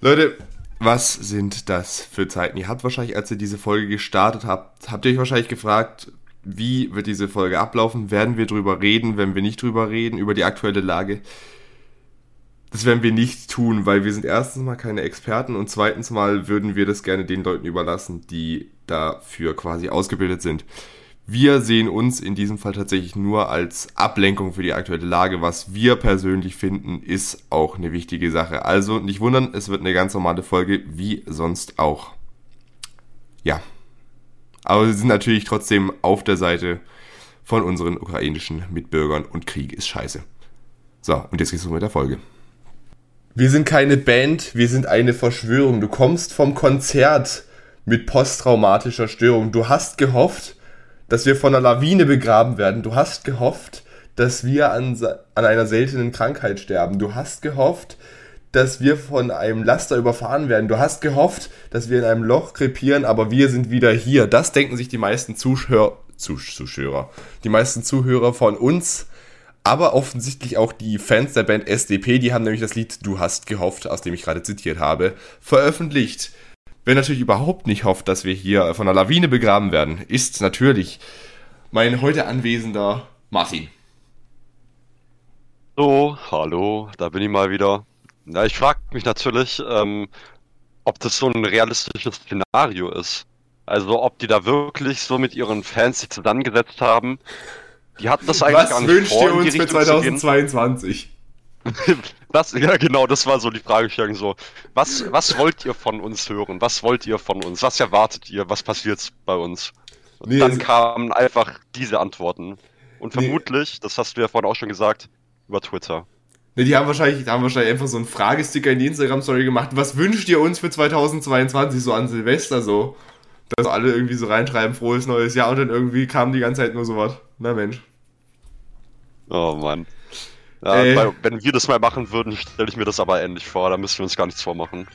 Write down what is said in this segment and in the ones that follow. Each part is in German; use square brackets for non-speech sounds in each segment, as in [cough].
Leute, was sind das für Zeiten? Ihr habt wahrscheinlich, als ihr diese Folge gestartet habt, habt ihr euch wahrscheinlich gefragt, wie wird diese Folge ablaufen? Werden wir drüber reden, wenn wir nicht drüber reden, über die aktuelle Lage? Das werden wir nicht tun, weil wir sind erstens mal keine Experten und zweitens mal würden wir das gerne den Leuten überlassen, die dafür quasi ausgebildet sind. Wir sehen uns in diesem Fall tatsächlich nur als Ablenkung für die aktuelle Lage. Was wir persönlich finden, ist auch eine wichtige Sache. Also nicht wundern, es wird eine ganz normale Folge, wie sonst auch. Ja. Aber wir sind natürlich trotzdem auf der Seite von unseren ukrainischen Mitbürgern und Krieg ist scheiße. So, und jetzt geht's los mit der Folge. Wir sind keine Band, wir sind eine Verschwörung. Du kommst vom Konzert mit posttraumatischer Störung. Du hast gehofft, dass wir von einer Lawine begraben werden. Du hast gehofft, dass wir an, an einer seltenen Krankheit sterben. Du hast gehofft, dass wir von einem Laster überfahren werden. Du hast gehofft, dass wir in einem Loch krepieren, aber wir sind wieder hier. Das denken sich die meisten Zuschauer, Zuschauer, die meisten Zuhörer von uns, aber offensichtlich auch die Fans der Band SDP, die haben nämlich das Lied Du hast gehofft, aus dem ich gerade zitiert habe, veröffentlicht. Wer natürlich überhaupt nicht hofft, dass wir hier von einer Lawine begraben werden, ist natürlich mein heute anwesender Martin. So, hallo, da bin ich mal wieder. Na, ich frage mich natürlich, ähm, ob das so ein realistisches Szenario ist. Also ob die da wirklich so mit ihren Fans sich zusammengesetzt haben. Die hatten das eigentlich Was gar nicht wünscht vor, ihr uns für Richtung zu gehen. 2022? [laughs] Was, ja, genau, das war so die Fragestellung so. Was, was wollt ihr von uns hören? Was wollt ihr von uns? Was erwartet ihr? Was passiert bei uns? Und Nee, dann also- kamen einfach diese Antworten. Und Nee. vermutlich, das hast du ja vorhin auch schon gesagt, über Twitter. Ne, die haben wahrscheinlich, die haben wahrscheinlich einfach so einen Fragesticker in die Instagram-Story gemacht. Was wünscht ihr uns für 2022 so an Silvester so? Dass alle irgendwie so reinschreiben, frohes neues Jahr und dann irgendwie kam die ganze Zeit nur sowas. Na Mensch. Oh Mann. Ja, Äh. weil, wenn wir das mal machen würden, stelle ich mir das aber ähnlich vor. Da müssen wir uns gar nichts vormachen.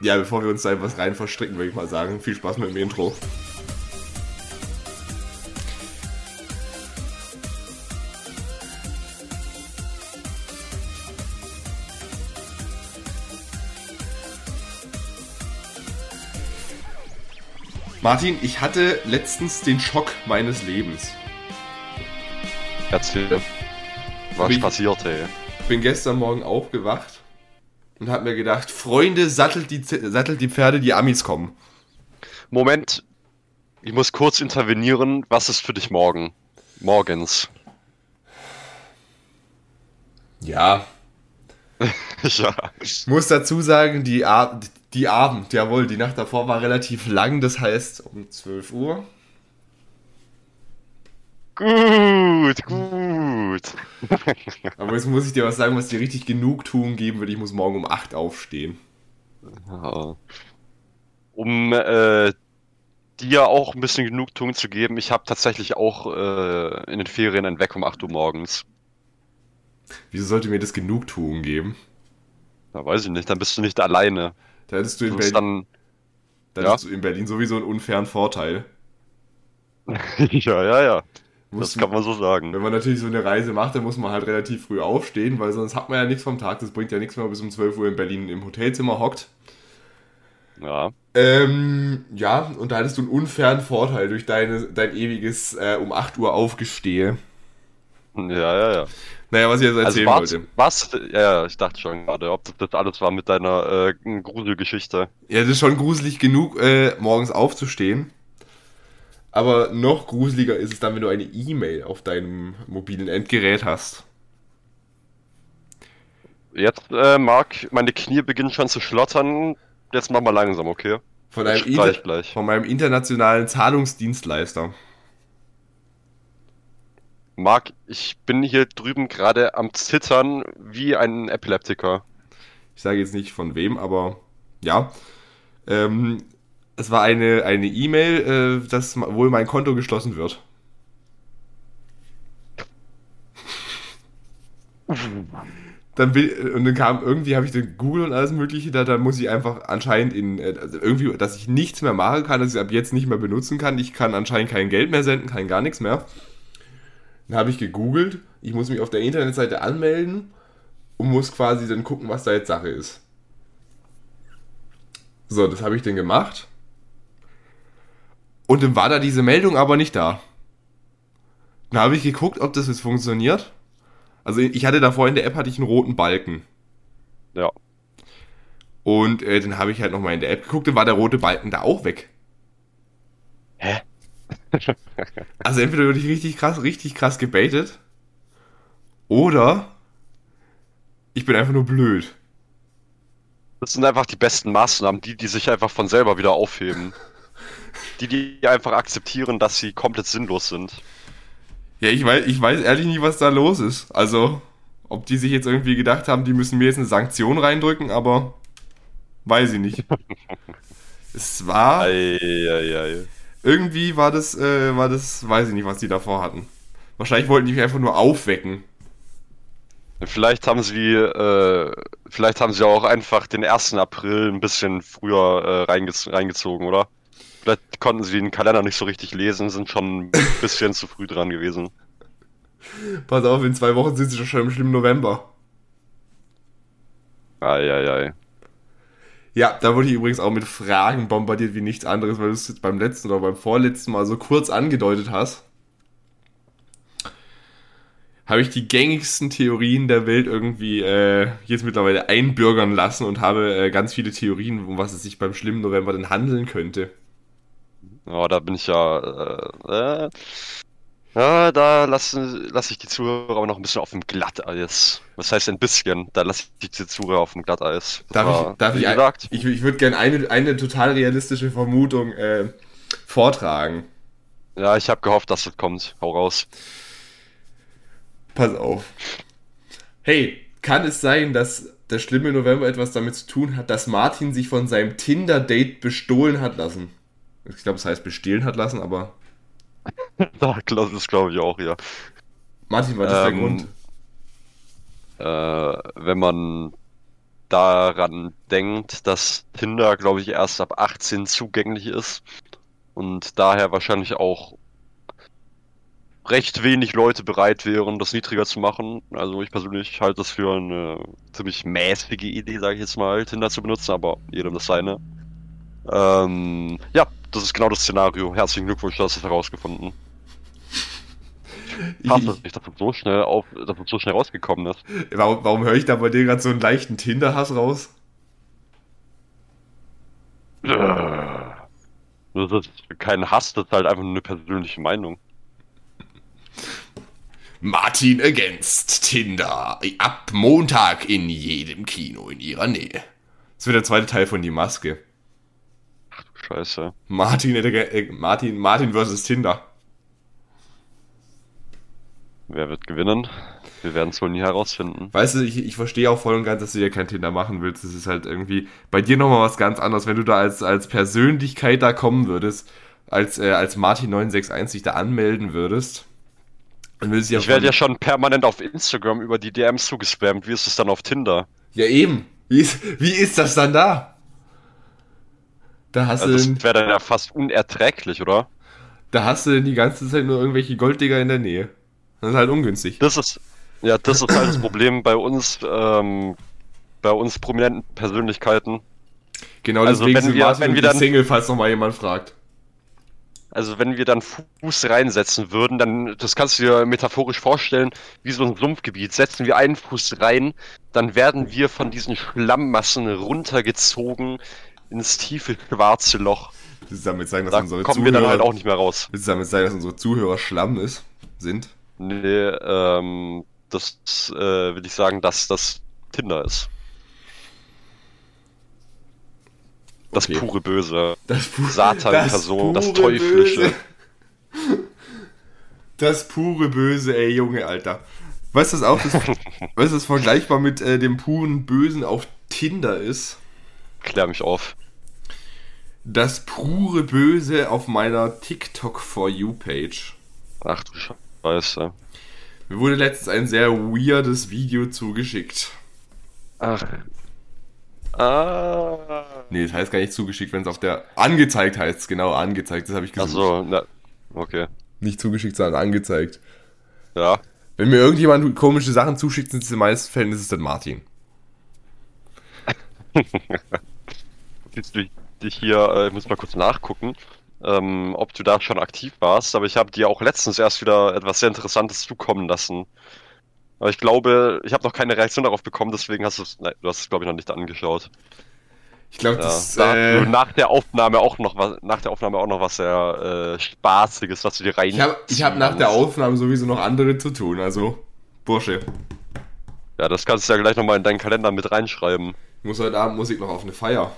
Ja, bevor wir uns da etwas rein verstricken, würde ich mal sagen. Viel Spaß mit dem Intro. Martin, ich hatte letztens den Schock meines Lebens. Erzähl. Was Wie- passiert, ey? bin gestern Morgen aufgewacht und habe mir gedacht, Freunde, sattelt die, sattelt die Pferde, die Amis kommen. Moment. Ich muss kurz intervenieren. Was ist für dich morgen? Morgens. Ja, [laughs] ja. ich muss dazu sagen, die, Ab die Abend, jawohl, die Nacht davor war relativ lang, das heißt um 12 Uhr. Gut, gut. [laughs] Aber jetzt muss ich dir was sagen, was dir richtig Genugtuung geben würde. Ich muss morgen um 8 aufstehen. Ja. Um äh, dir auch ein bisschen Genugtuung zu geben, ich habe tatsächlich auch äh, in den Ferien einen Weg um 8 Uhr morgens. Wieso sollte mir das Genugtuung geben? Da weiß ich nicht, dann bist du nicht alleine. Da hättest du in, Berlin, dann. da ja. du in Berlin sowieso einen unfairen Vorteil. [laughs] ja, ja, ja. Das kann man so sagen. Wenn man natürlich so eine Reise macht, dann muss man halt relativ früh aufstehen, weil sonst hat man ja nichts vom Tag. Das bringt ja nichts, wenn man bis um 12 Uhr in Berlin im Hotelzimmer hockt. Ja. Ähm, ja, und da hattest du einen unfairen Vorteil durch deine, dein ewiges äh, um 8 Uhr aufgestehe. Ja, ja, ja. Naja, was ich jetzt Also erzählen was, wollte. was? Ja, ja, ich dachte schon gerade, ob das, das alles war mit deiner äh, Gruselgeschichte. Ja, das ist schon gruselig genug, äh, morgens aufzustehen. Aber noch gruseliger ist es dann, wenn du eine E-Mail auf deinem mobilen Endgerät hast. Jetzt, äh, Marc, meine Knie beginnen schon zu schlottern. Jetzt mach mal langsam, okay? Von einem, gleich. von meinem internationalen Zahlungsdienstleister. Marc, ich bin hier drüben gerade am Zittern wie ein Epileptiker. Ich sage jetzt nicht von wem, aber ja. Ähm, es war eine eine E-Mail, äh, dass wohl mein Konto geschlossen wird. Dann will, und dann kam irgendwie, habe ich dann Google und alles Mögliche, da, da muss ich einfach anscheinend in, äh, also irgendwie, dass ich nichts mehr machen kann, dass ich ab jetzt nicht mehr benutzen kann. Ich kann anscheinend kein Geld mehr senden, kein gar nichts mehr. Dann habe ich gegoogelt, ich muss mich auf der Internetseite anmelden und muss quasi dann gucken, was da jetzt Sache ist. So, das habe ich dann gemacht. Und dann war da diese Meldung aber nicht da. Dann habe ich geguckt, ob das jetzt funktioniert. Also ich hatte davor in der App hatte ich einen roten Balken. Ja. Und äh, dann habe ich halt nochmal in der App geguckt, dann war der rote Balken da auch weg. Hä? [laughs] Also entweder wurde ich richtig krass, richtig krass gebaitet. Oder ich bin einfach nur blöd. Das sind einfach die besten Maßnahmen, die, die sich einfach von selber wieder aufheben. [laughs] Die, die einfach akzeptieren, dass sie komplett sinnlos sind. Ja, ich weiß, ich weiß ehrlich nicht, was da los ist. Also, ob die sich jetzt irgendwie gedacht haben, die müssen mir jetzt eine Sanktion reindrücken, aber weiß ich nicht. [laughs] es war. Ei, ei, ei. Irgendwie war das, äh, war das, weiß ich nicht, was die davor hatten. Wahrscheinlich wollten die mich einfach nur aufwecken. Vielleicht haben sie, äh, vielleicht haben sie auch einfach den 1. April ein bisschen früher äh, reingez reingezogen, oder? Vielleicht konnten sie den Kalender nicht so richtig lesen, sind schon ein [laughs] bisschen zu früh dran gewesen. Pass auf, in zwei Wochen sind sie schon im schlimmen November. Eieiei. Ei, ei. Ja, da wurde ich übrigens auch mit Fragen bombardiert wie nichts anderes, weil du es jetzt beim letzten oder beim vorletzten Mal so kurz angedeutet hast. Habe ich die gängigsten Theorien der Welt irgendwie äh, jetzt mittlerweile einbürgern lassen und habe äh, ganz viele Theorien, um was es sich beim schlimmen November denn handeln könnte. Ja, da bin ich ja. Äh, äh, ja, da lasse lass ich die Zuhörer aber noch ein bisschen auf dem Glatteis. Was heißt ein bisschen? Da lasse ich die Zuhörer auf dem Glatteis. Darf war, ich, darf wie ich, gesagt, ich, ich würde gerne eine, eine total realistische Vermutung äh, vortragen. ja, ich habe gehofft, dass das kommt. Hau raus. Pass auf. Hey, kann es sein, dass der schlimme November etwas damit zu tun hat, dass Martin sich von seinem Tinder-Date bestohlen hat lassen? Ich glaube, es heißt bestehlen hat lassen, aber [laughs] Da, das ist, glaube ich, auch, ja. Martin, war das der Ähm, Grund? Äh, wenn man daran denkt, dass Tinder, glaube ich, erst ab 18 zugänglich ist und daher wahrscheinlich auch recht wenig Leute bereit wären, das niedriger zu machen. Also ich persönlich halte das für eine ziemlich mäßige Idee, sage ich jetzt mal, Tinder zu benutzen, aber jedem das seine. Ähm, ja, das ist genau das Szenario. Herzlichen Glückwunsch, du hast es herausgefunden. Krass, dass ich, das so schnell auf, dass es so schnell rausgekommen ist. warum warum höre ich da bei dir gerade so einen leichten Tinder-Hass raus? Das ist kein Hass, das ist halt einfach nur eine persönliche Meinung. Martin against Tinder. Ab Montag in jedem Kino in ihrer Nähe. Das wird der zweite Teil von Die Maske. Scheiße. Martin, äh, Martin, Martin versus Tinder. Wer wird gewinnen? Wir werden es wohl nie herausfinden. Weißt du, ich, ich verstehe auch voll und ganz, dass du dir kein Tinder machen willst. Das ist halt irgendwie bei dir nochmal was ganz anderes, wenn du da als, als Persönlichkeit da kommen würdest, als, äh, als Martin961 dich da anmelden würdest. Dann würdest du ja Ich werde ja schon permanent auf Instagram über die DMs zugespammt. Wie ist es dann auf Tinder? Ja, eben. Wie ist, wie ist das dann da? Da hast, Also das wäre dann ja fast unerträglich, oder? da hast du die ganze Zeit nur irgendwelche Golddigger in der Nähe. Das ist halt ungünstig. Das ist, ja, das ist halt das Problem bei uns, ähm, bei uns prominenten Persönlichkeiten. Genau Also deswegen wenn wir- wenn wir dann- Single, falls noch mal jemand fragt. Also wenn wir dann Fuß reinsetzen würden, dann, das kannst du dir metaphorisch vorstellen, wie so ein Sumpfgebiet. Setzen wir einen Fuß rein, dann werden wir von diesen Schlammmassen runtergezogen ins tiefe [laughs] schwarze Loch. Willst du damit sagen, dass Da unsere kommen Zuhörer, wir dann halt auch nicht mehr raus. willst du damit sagen, dass unsere Zuhörer schlamm ist, sind? Nee, ähm, das äh, will ich sagen, dass das Tinder ist. Das Okay. pure Böse. Das, pu Satan in Person, das pure Teuflische. Böse. Das pure Böse, ey, Junge, Alter. Weißt du, was auch das, [laughs] weißt du, was vergleichbar mit äh, dem puren Bösen auf Tinder ist? Klär mich auf. Das pure Böse auf meiner TikTok For You Page. Ach du Scheiße. Mir wurde letztens ein sehr weirdes Video zugeschickt. Ach. Ah. Nee, das heißt gar nicht zugeschickt, wenn es auf der. Angezeigt heißt es, genau, angezeigt, das habe ich Ach gesucht. so, na, okay. Nicht zugeschickt, sondern angezeigt. Ja. Wenn mir irgendjemand komische Sachen zuschickt, sind es in den meisten Fällen ist es dann Martin. [laughs] siehst du dich hier, äh, ich muss mal kurz nachgucken, ähm, ob du da schon aktiv warst, aber ich habe dir auch letztens erst wieder etwas sehr Interessantes zukommen lassen. Aber ich glaube, ich habe noch keine Reaktion darauf bekommen, deswegen hast du es, nein, du hast es glaube ich noch nicht angeschaut. Ich glaube, Ja, das da äh, nach der Aufnahme auch noch was, nach der Aufnahme auch noch was sehr äh, Spaßiges, was du dir rein. ich habe hab nach der Aufnahme sowieso noch andere zu tun, also Bursche. Ja, das kannst du ja gleich nochmal in deinen Kalender mit reinschreiben. Ich muss heute Abend muss ich noch auf eine Feier.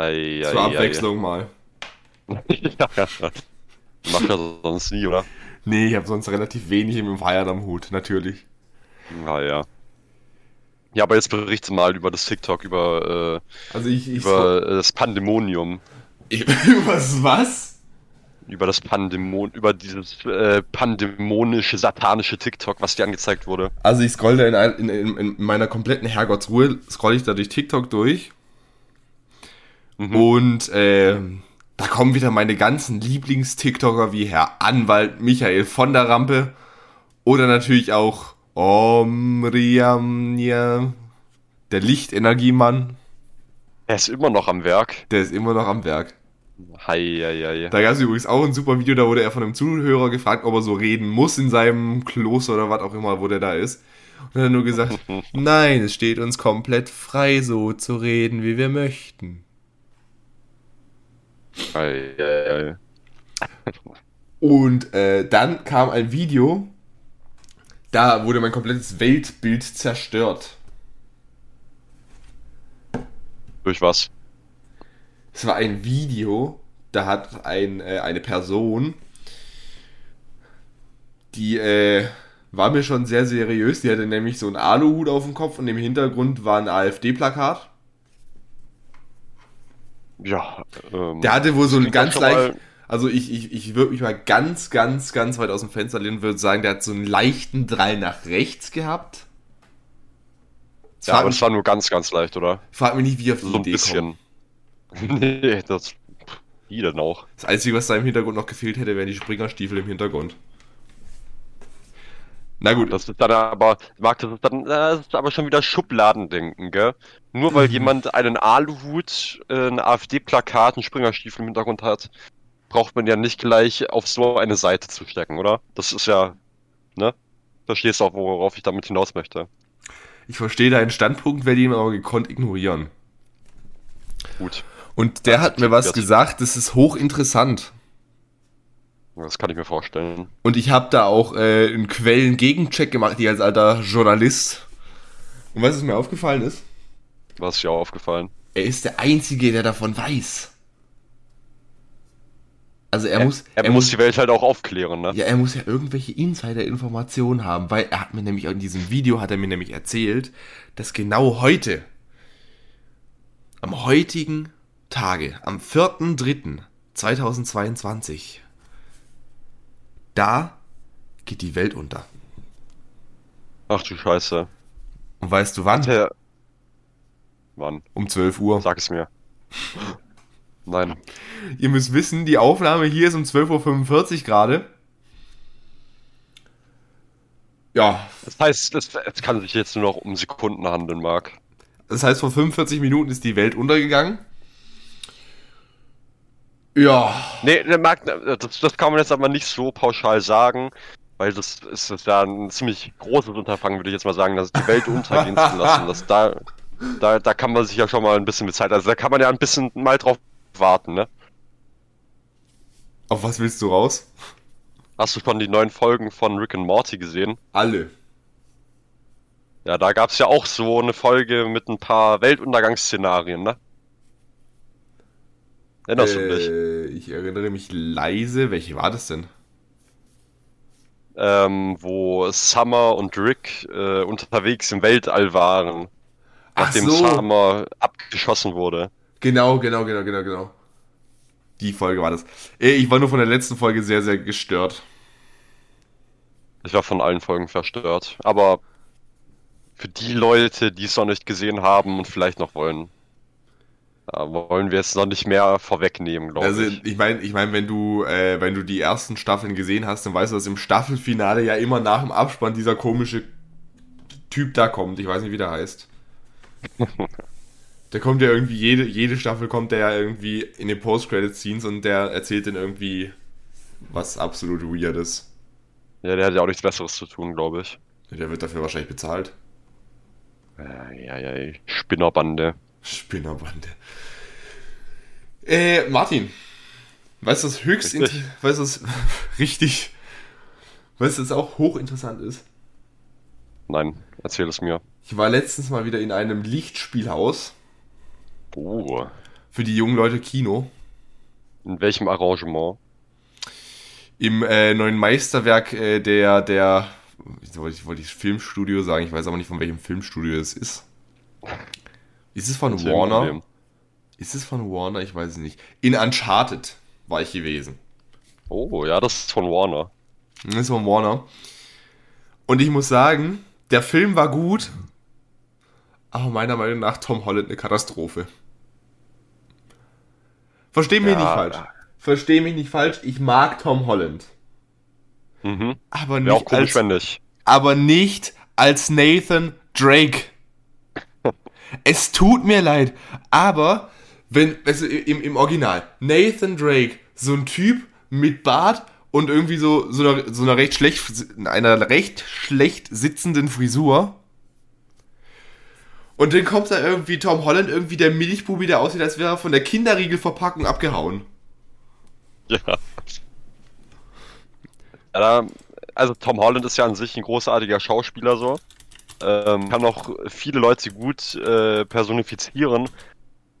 Ei, Zur ei, Abwechslung mal. Ei. [laughs] ja, ja. Mach das sonst nie, oder? Nee, ich habe sonst relativ wenig im Feiern am Hut, natürlich. Naja. Ja, aber jetzt berichte mal über das TikTok, über, Also ich, äh, ich über äh, das Pandemonium. [laughs] was was? Über das Pandemon, über dieses äh, pandemonische, satanische TikTok, was dir angezeigt wurde. Also ich scroll da in, in, in, in meiner kompletten Herrgottsruhe, scroll ich da durch TikTok durch. Mhm. Und äh, da kommen wieder meine ganzen Lieblings-TikToker wie Herr Anwalt Michael von der Rampe oder natürlich auch Omriamnia, der Lichtenergiemann, Er ist immer noch am Werk. der ist immer noch am Werk. Hei, hei, hei. Da gab es übrigens auch ein super Video, da wurde er von einem Zuhörer gefragt, ob er so reden muss in seinem Kloster oder was auch immer, wo der da ist. Und er hat nur gesagt, [laughs] nein, es steht uns komplett frei, so zu reden, wie wir möchten. Und äh, dann kam ein Video, da wurde mein komplettes Weltbild zerstört. Durch was? Es war ein Video, da hat ein, äh, eine Person, die äh, war mir schon sehr seriös, die hatte nämlich so einen Aluhut auf dem Kopf und im Hintergrund war ein AfD-Plakat. Ja, ähm, Der hatte wohl so ein klingt ganz schon leicht, also ich, ich, ich würde mich mal ganz, ganz, ganz weit aus dem Fenster lehnen und würde sagen, der hat so einen leichten Drall nach rechts gehabt. Ich ja, aber mich, es war nur ganz, ganz leicht, oder? frag mich nicht, wie er auf die So ein Idee kommt. bisschen. [laughs] nee, das. Wie denn auch? Das Einzige, was da im Hintergrund noch gefehlt hätte, wären die Springerstiefel im Hintergrund. Na gut, Das ist dann aber, Marc, das ist dann, das ist aber schon wieder Schubladendenken, gell? Nur weil Mhm. jemand einen Aluhut, äh, ein AfD-Plakat, einen Springerstiefel im Hintergrund hat, braucht man ja nicht gleich auf so eine Seite zu stecken, oder? Das ist ja, ne? Verstehst auch, worauf ich damit hinaus möchte. ich verstehe deinen Standpunkt, werde ihn aber gekonnt ignorieren. Gut, Und der hat mir was gesagt, das ist hochinteressant. Das kann ich mir vorstellen. Und ich habe da auch äh, einen Quellen-Gegencheck gemacht, die als alter Journalist. Und was mir aufgefallen ist? Was ist dir auch aufgefallen? Er ist der Einzige, der davon weiß. Also er, Er, muss, er, muss die Welt halt auch aufklären, ne? Ja, er muss ja irgendwelche Insider-Informationen haben, weil er hat mir nämlich in diesem Video hat er mir nämlich erzählt, dass genau heute, am heutigen Tage, am 4.3.2022, da geht die Welt unter. Ach du Scheiße. Und weißt du wann? Der, Mann, Um 12 Uhr. sag es mir. Nein. Ihr müsst wissen, die Aufnahme hier ist um 12.45 Uhr gerade. Ja, Das heißt, es, es kann sich jetzt nur noch um Sekunden handeln, Marc. Das heißt, vor 45 Minuten ist die Welt untergegangen. Ja, Nee, das, das kann man jetzt aber nicht so pauschal sagen, weil das ist, ist ja ein ziemlich großes Unterfangen, würde ich jetzt mal sagen, dass die Welt untergehen zu lassen. Das, da, da, da kann man sich ja schon mal ein bisschen mit Zeit, also da kann man ja ein bisschen mal drauf warten, ne? auf was willst du raus? Hast du schon die neuen Folgen von Rick and Morty gesehen? Alle. Ja, da gab's ja auch so eine Folge mit ein paar Weltuntergangsszenarien, ne? Erinnerst du dich? Äh, ich erinnere mich leise. Welche war das denn? ähm, wo Summer und Rick äh, unterwegs im Weltall waren, Ach nachdem so. Summer abgeschossen wurde. Genau, genau, genau, genau, genau. Die Folge war das. Äh, Ich war nur von der letzten Folge sehr, sehr gestört. Ich war von allen Folgen verstört. Aber für die Leute, die es noch nicht gesehen haben und vielleicht noch wollen, da wollen wir jetzt noch nicht mehr vorwegnehmen, glaube Also ich. ich meine, ich meine, wenn du, äh, wenn du die ersten Staffeln gesehen hast, dann weißt du, dass im Staffelfinale ja immer nach dem Abspann dieser komische Typ da kommt. Ich weiß nicht, wie der heißt. [laughs] Der kommt ja irgendwie, jede, jede Staffel kommt der ja irgendwie in den Post-Credit-Scenes und der erzählt dann irgendwie was absolut Weirdes. Ja, der hat ja auch nichts Besseres zu tun, glaube ich. Der wird dafür wahrscheinlich bezahlt. Äh, ja, ja, Spinnerbande. Spinnerbande. Äh, Martin. Weißt du, was höchst Richtig. weißt du, was [laughs] richtig, weißt du, was auch hochinteressant ist? Nein, erzähl es mir. Ich war letztens mal wieder in einem Lichtspielhaus Oh, für die jungen Leute Kino in welchem Arrangement? im äh, neuen Meisterwerk äh, der, der, ich wollte, ich wollte Filmstudio sagen, ich weiß aber nicht von welchem Filmstudio es ist. Ist es von Warner? Ist es von Warner? Ich weiß es nicht. In Uncharted war ich gewesen. Oh, ja, das ist von Warner. Das ist von Warner. Und ich muss sagen, der Film war gut, aber meiner Meinung nach Tom Holland eine Katastrophe. Versteh mich Ja, nicht falsch. Versteh mich nicht falsch, ich mag Tom Holland. Mhm. Aber Wäre auch nicht, komisch, als, wenn nicht. aber nicht als Nathan Drake. Es tut mir leid, aber wenn, also im, im Original, Nathan Drake, so ein Typ mit Bart und irgendwie so, so, einer, so einer recht schlecht, einer recht schlecht sitzenden Frisur. Und dann kommt da irgendwie Tom Holland, irgendwie der Milchbubi, der aussieht, als wäre er von der Kinderriegelverpackung abgehauen. Ja. Also Tom Holland ist ja an sich ein großartiger Schauspieler so. Ähm, kann auch viele Leute gut äh, personifizieren.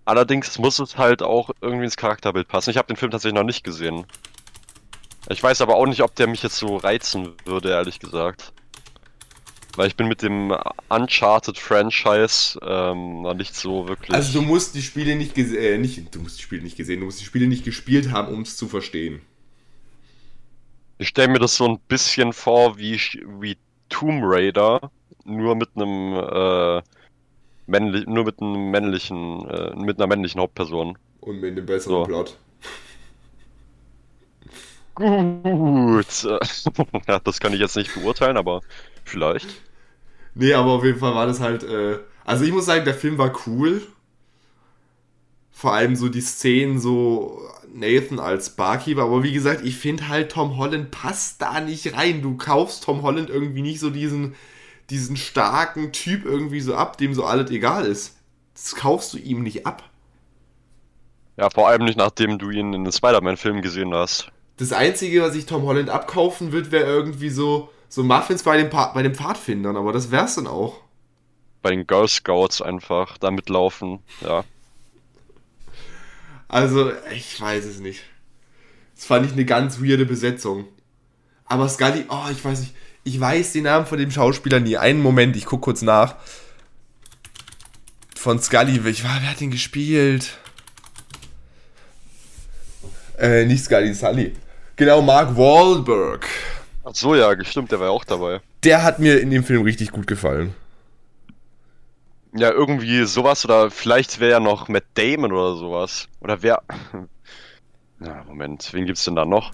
Allerdings muss es halt auch irgendwie ins Charakterbild passen. Ich habe den Film tatsächlich noch nicht gesehen. Ich weiß aber auch nicht, ob der mich jetzt so reizen würde, ehrlich gesagt. Weil ich bin mit dem Uncharted Franchise ähm, noch nicht so wirklich. Also du musst die Spiele nicht gesehen, äh, nicht, du musst die Spiele nicht gesehen, du musst die Spiele nicht gespielt haben, um es zu verstehen. Ich stelle mir das so ein bisschen vor wie, wie Tomb Raider, nur mit einem äh, männlich, nur mit einem männlichen, äh, mit einer männlichen Hauptperson. Und mit einem besseren So. Plot. Gut. [laughs] ja, das kann ich jetzt nicht beurteilen, aber vielleicht. Nee, aber auf jeden Fall war das halt, äh, also ich muss sagen, der Film war cool. Vor allem so die Szenen, so Nathan als Barkeeper, aber wie gesagt, ich finde halt, Tom Holland passt da nicht rein. Du kaufst Tom Holland irgendwie nicht so diesen, diesen starken Typ irgendwie so ab, dem so alles egal ist. Das kaufst du ihm nicht ab. Ja, vor allem nicht nachdem du ihn in den Spider-Man-Film gesehen hast. Das Einzige, was ich Tom Holland abkaufen wird, wäre irgendwie so, so Muffins bei den, pa bei den Pfadfindern, aber das wär's dann auch. Bei den Girl Scouts einfach da mitlaufen. Ja. Also, ich weiß es nicht. Das fand ich eine ganz weirde Besetzung. Aber Scully, oh, ich weiß nicht. Ich weiß den Namen von dem Schauspieler nie. Einen Moment, ich guck kurz nach. Von Scully, ich war, wer hat den gespielt? Äh, nicht Scully, Sully. Genau, Mark Wahlberg. Ach so, ja, stimmt, der war ja auch dabei. Der hat mir in dem Film richtig gut gefallen. Ja, irgendwie sowas oder vielleicht wäre ja noch Matt Damon oder sowas. Oder wer. [laughs] Na, Moment, wen gibt's denn da noch?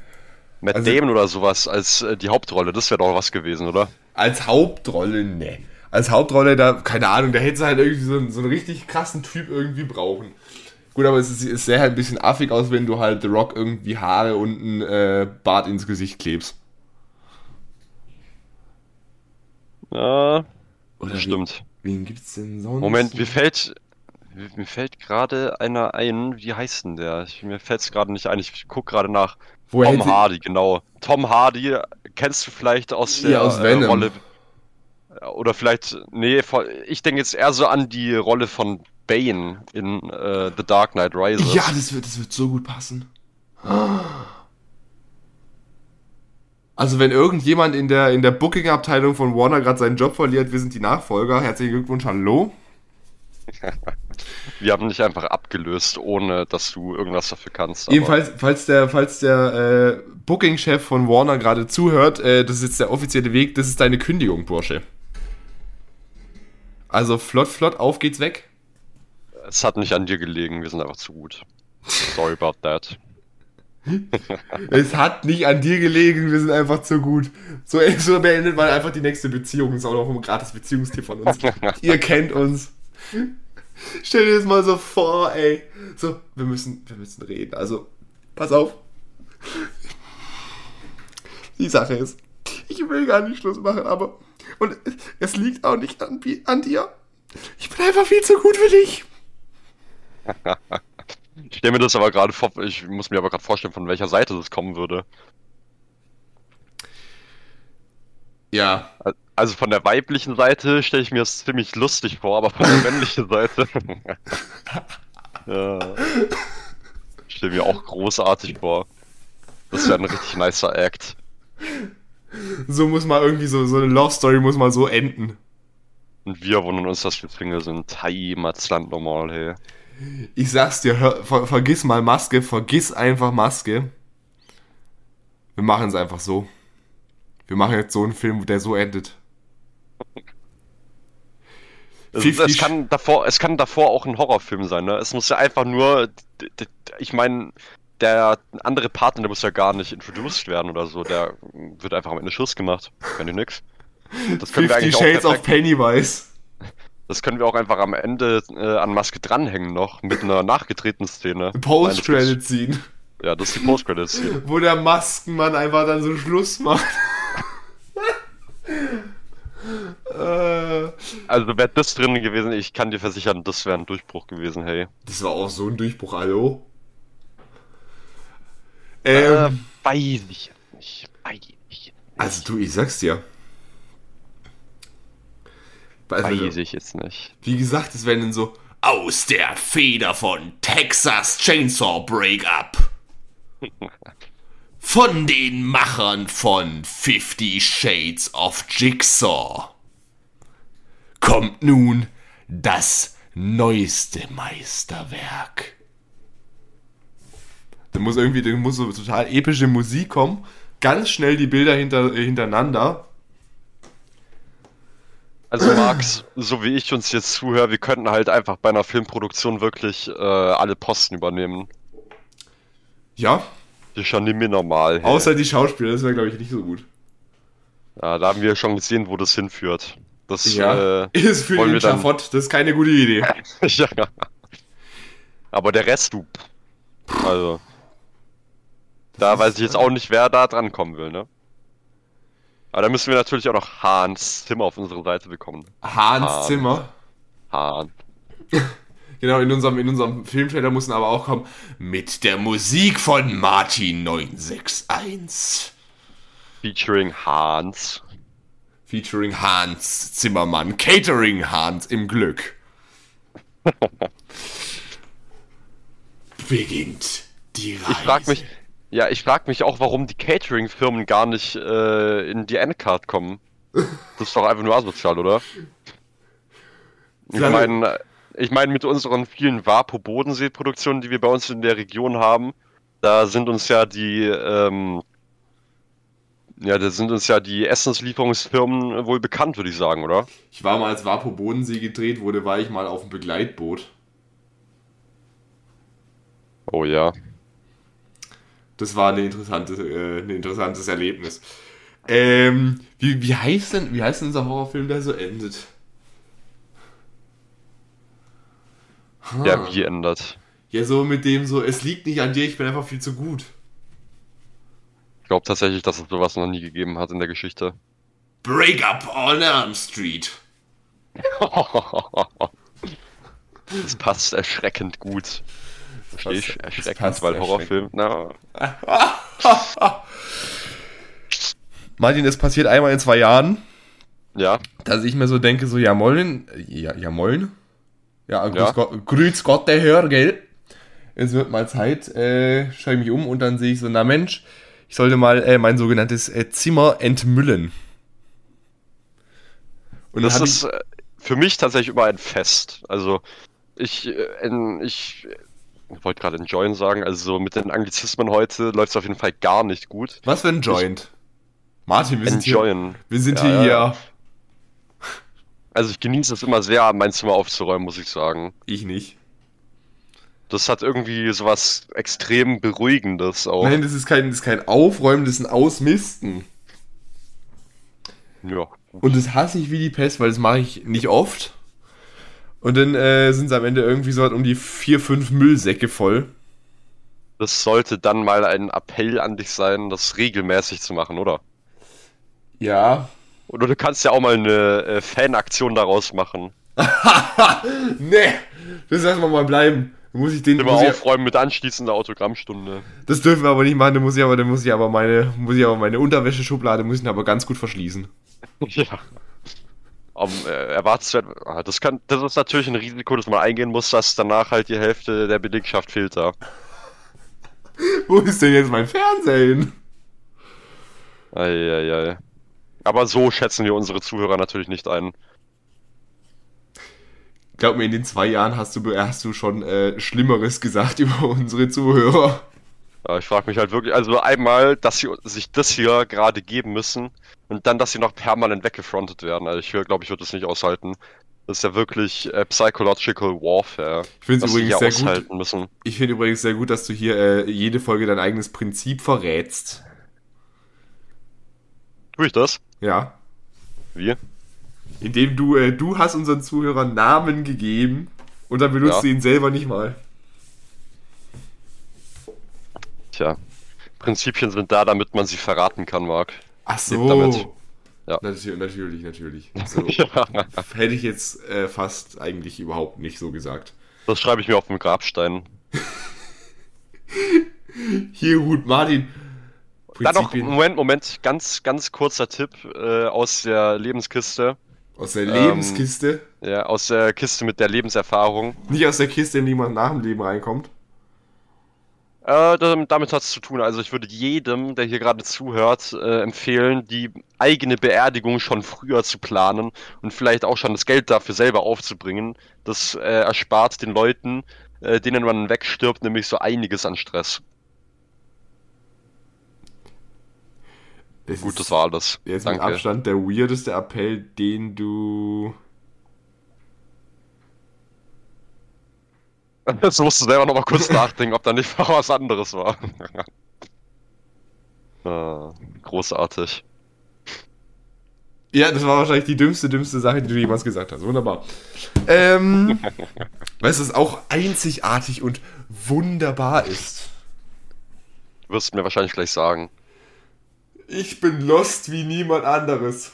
Matt Also- Damon oder sowas als äh, die Hauptrolle, das wäre doch was gewesen, oder? Als Hauptrolle, ne. Als Hauptrolle, da, keine Ahnung, da hätte sie halt irgendwie so, einen- so einen richtig krassen Typ irgendwie brauchen. Gut, aber es, ist, es sähe halt ein bisschen affig aus, wenn du halt The Rock irgendwie Haare und ein äh, Bart ins Gesicht klebst. Ja, Oder stimmt. Wen, wen gibt's denn sonst? Moment, mir fällt. Mir fällt gerade einer ein, wie heißt denn der? Ich, mir fällt's gerade nicht ein, ich guck gerade nach. Woher Tom Hardy, genau. Tom Hardy kennst du vielleicht aus Ja, der aus äh, Venom. Rolle. Oder vielleicht, nee, ich denke jetzt eher so an die Rolle von Bane in äh, The Dark Knight Rises. Ja, das wird, das wird so gut passen. Also wenn irgendjemand in der, in der Booking-Abteilung von Warner gerade seinen Job verliert, wir sind die Nachfolger. Herzlichen Glückwunsch, hallo. [laughs] Wir haben dich einfach abgelöst, ohne dass du irgendwas dafür kannst. Jedenfalls, falls der, falls der äh, Booking-Chef von Warner gerade zuhört, äh, das ist jetzt der offizielle Weg, das ist deine Kündigung, Bursche. Also flott, flott, auf geht's weg. Es hat nicht an dir gelegen, wir sind einfach zu gut. Sorry about that. Es hat nicht an dir gelegen, wir sind einfach zu gut. So, so beendet man einfach die nächste Beziehung. Das ist auch noch ein gratis Beziehungstipp von uns. [laughs] Ihr kennt uns. Stell dir das mal so vor, ey. So, wir müssen, wir müssen reden. Also, pass auf. Die Sache ist, ich will gar nicht Schluss machen, aber. Und es liegt auch nicht an, an dir. Ich bin einfach viel zu gut für dich. [laughs] ich stelle mir das aber gerade vor, ich muss mir aber gerade vorstellen, von welcher Seite das kommen würde. Ja. Also von der weiblichen Seite stelle ich mir das ziemlich lustig vor, aber von der [laughs] männlichen Seite. [laughs] ja. Stelle mir auch großartig vor. Das wäre ein richtig nicer Act. So muss mal irgendwie so, so eine Love Story muss mal so enden. Und wir wundern uns, dass wir Single sind. Heimatsland normal, hey. Ich sag's dir, hör, ver, vergiss mal Maske, vergiss einfach Maske. Wir machen es einfach so. Wir machen jetzt so einen Film, der so endet. Es, es, kann davor, es kann davor auch ein Horrorfilm sein, ne? Es muss ja einfach nur, ich meine, der andere Partner, der muss ja gar nicht introduced werden oder so, der wird einfach am Ende Schuss gemacht. Kann ich nix. Das können wir eigentlich Shades auch of Pennywise. Das können wir auch einfach am Ende äh, an Maske dranhängen noch, mit einer nachgetretenen Szene. Post-Credit-Scene. Ja, das ist die Post-Credit-Scene. Wo der Maskenmann einfach dann so Schluss macht. Äh. also wäre das drin gewesen, ich kann dir versichern, das wäre ein Durchbruch gewesen, hey. Das war auch so ein Durchbruch, hallo? Ähm, äh, weiß ich nicht. Weiß ich nicht. Also du, ich sag's dir. Also, weiß ich jetzt nicht. Wie gesagt, es werden so aus der Feder von Texas Chainsaw Breakup. [laughs] von den Machern von Fifty Shades of Jigsaw kommt nun das neueste Meisterwerk. Da muss irgendwie, da muss so total epische Musik kommen, ganz schnell die Bilder hinter, hintereinander. Also Max, so wie ich uns jetzt zuhöre, wir könnten halt einfach bei einer Filmproduktion wirklich äh, alle Posten übernehmen. Ja, das ist schon nicht mehr normal. Hey. Außer die Schauspieler, das wäre, glaube ich, nicht so gut. Ja, da haben wir schon gesehen, wo das hinführt. Das ja, äh, ist für den Schafott, das ist keine gute Idee. [laughs] ja. Aber der Rest, du. Also. Da weiß ich jetzt auch nicht, wer da dran kommen will, ne? Aber da müssen wir natürlich auch noch Hans Zimmer auf unsere Seite bekommen. Hans, Hans. Zimmer? Hahn. [laughs] Genau, in unserem, in unserem Filmtrailer müssen aber auch kommen mit der Musik von Martin 961. Featuring Hans. Featuring Hans Zimmermann. Catering Hans im Glück. [laughs] Beginnt die Reise. Ich frag mich, ja, ich frag mich auch, warum die Catering-Firmen gar nicht äh, in die Endcard kommen. Das ist doch einfach nur asozial, oder? Ich meine, ich meine, mit unseren vielen Vapo-Bodensee-Produktionen, die wir bei uns in der Region haben, da sind uns ja die, ähm, ja, da sind uns ja die Essenslieferungsfirmen wohl bekannt, würde ich sagen, oder? Ich war mal, als Vapo Bodensee gedreht wurde, war ich mal auf dem Begleitboot. Oh ja. Das war eine interessante, äh, ein interessantes Erlebnis. Ähm, wie, wie heißt denn, wie heißt denn unser Horrorfilm, der so endet? Ja, wie ändert? Ja, so mit dem so, es liegt nicht an dir, ich bin einfach viel zu gut. Ich glaube tatsächlich, dass es sowas noch nie gegeben hat in der Geschichte. Break up on Elm Street. [laughs] das passt erschreckend gut. Verstehe ich? Erschreckend, weil Horrorfilm. Na. [laughs] Martin, es passiert einmal in zwei Jahren. Ja. Dass ich mir so denke, so, ja, mollen. Ja, ja, mollen. Ja, grüß, ja. Gott, grüß Gott, der Hör, gell? Es wird mal Zeit, äh, schaue ich mich um und dann sehe ich so, na Mensch, ich sollte mal äh, mein sogenanntes äh, Zimmer entmüllen. Und das ist ich... Äh, für mich tatsächlich immer ein Fest. Also ich, äh, ich, ich wollte gerade enjoyen sagen, also mit den Anglizismen heute läuft es auf jeden Fall gar nicht gut. Was für ein Joint? Martin, wir sind enjoyen. hier, wir sind ja, hier ja. Also ich genieße es immer sehr, mein Zimmer aufzuräumen, muss ich sagen. Ich nicht. Das hat irgendwie sowas extrem Beruhigendes auch. Nein, das ist kein, das ist kein Aufräumen, das ist ein Ausmisten. Ja. Und das hasse ich wie die Pest, weil das mache ich nicht oft. Und dann äh, sind sie am Ende irgendwie so um die vier, fünf Müllsäcke voll. Das sollte dann mal ein Appell an dich sein, das regelmäßig zu machen, oder? Ja. Oder du kannst ja auch mal eine äh, Fanaktion daraus machen. [laughs] nee, das lassen wir mal bleiben. Da muss ich den muss ich, aufräumen mit anschließender Autogrammstunde. Das dürfen wir aber nicht machen, da muss ich aber, muss ich aber meine, muss ich aber meine Unterwäscheschublade muss ich aber ganz gut verschließen. [laughs] Ja. Um, äh, erwartenswert, ah, das kann, das ist natürlich ein Risiko, das man eingehen muss, dass danach halt die Hälfte der Belegschaft fehlt da. [laughs] Wo ist denn jetzt mein Fernsehen? Eieiei. Aber so schätzen wir unsere Zuhörer natürlich nicht ein. Glaub mir, in den zwei Jahren hast du, hast du schon äh, Schlimmeres gesagt [laughs] über unsere Zuhörer. Ja, ich frage mich halt wirklich, also einmal, dass sie sich das hier gerade geben müssen und dann, dass sie noch permanent weggefrontet werden. Also ich glaube, ich würde das nicht aushalten. Das ist ja wirklich äh, Psychological Warfare. Ich finde übrigens sehr gut. aushalten müssen. Ich finde übrigens sehr gut, dass du hier äh, jede Folge dein eigenes Prinzip verrätst. Tue ich das? Ja. Wie? Indem du, äh, du hast unseren Zuhörern Namen gegeben und dann benutzt Ja. du ihn selber nicht mal. Tja. Prinzipien sind da, damit man sie verraten kann, Marc. Ach Lebt damit. so. Ja. Natürlich, natürlich, natürlich. [laughs] So. Ja. Hätte ich jetzt äh, fast eigentlich überhaupt nicht so gesagt. Das schreibe ich mir auf dem Grabstein. [laughs] Hier, Hut Martin. Dann noch, Moment, Moment, ganz, ganz kurzer Tipp äh, aus der Lebenskiste. aus der ähm, Lebenskiste. Ja, aus der Kiste mit der Lebenserfahrung. Nicht aus der Kiste, in die man nach dem Leben reinkommt. Äh, damit damit hat es zu tun. Also ich würde jedem, der hier gerade zuhört, äh, empfehlen, die eigene Beerdigung schon früher zu planen und vielleicht auch schon das Geld dafür selber aufzubringen. Das äh, erspart den Leuten, äh, denen man wegstirbt, nämlich so einiges an Stress. Das Gut, ist das war alles. jetzt mit Danke. Abstand der weirdeste Appell, den du. [laughs] Jetzt musst du selber noch mal kurz nachdenken, ob da nicht noch was anderes war. [laughs] äh, großartig. Ja, das war wahrscheinlich die dümmste, dümmste Sache, die du jemals gesagt hast. Wunderbar. Ähm, [laughs] weißt du, was auch einzigartig und wunderbar ist? Du wirst mir wahrscheinlich gleich sagen. Ich bin lost wie niemand anderes.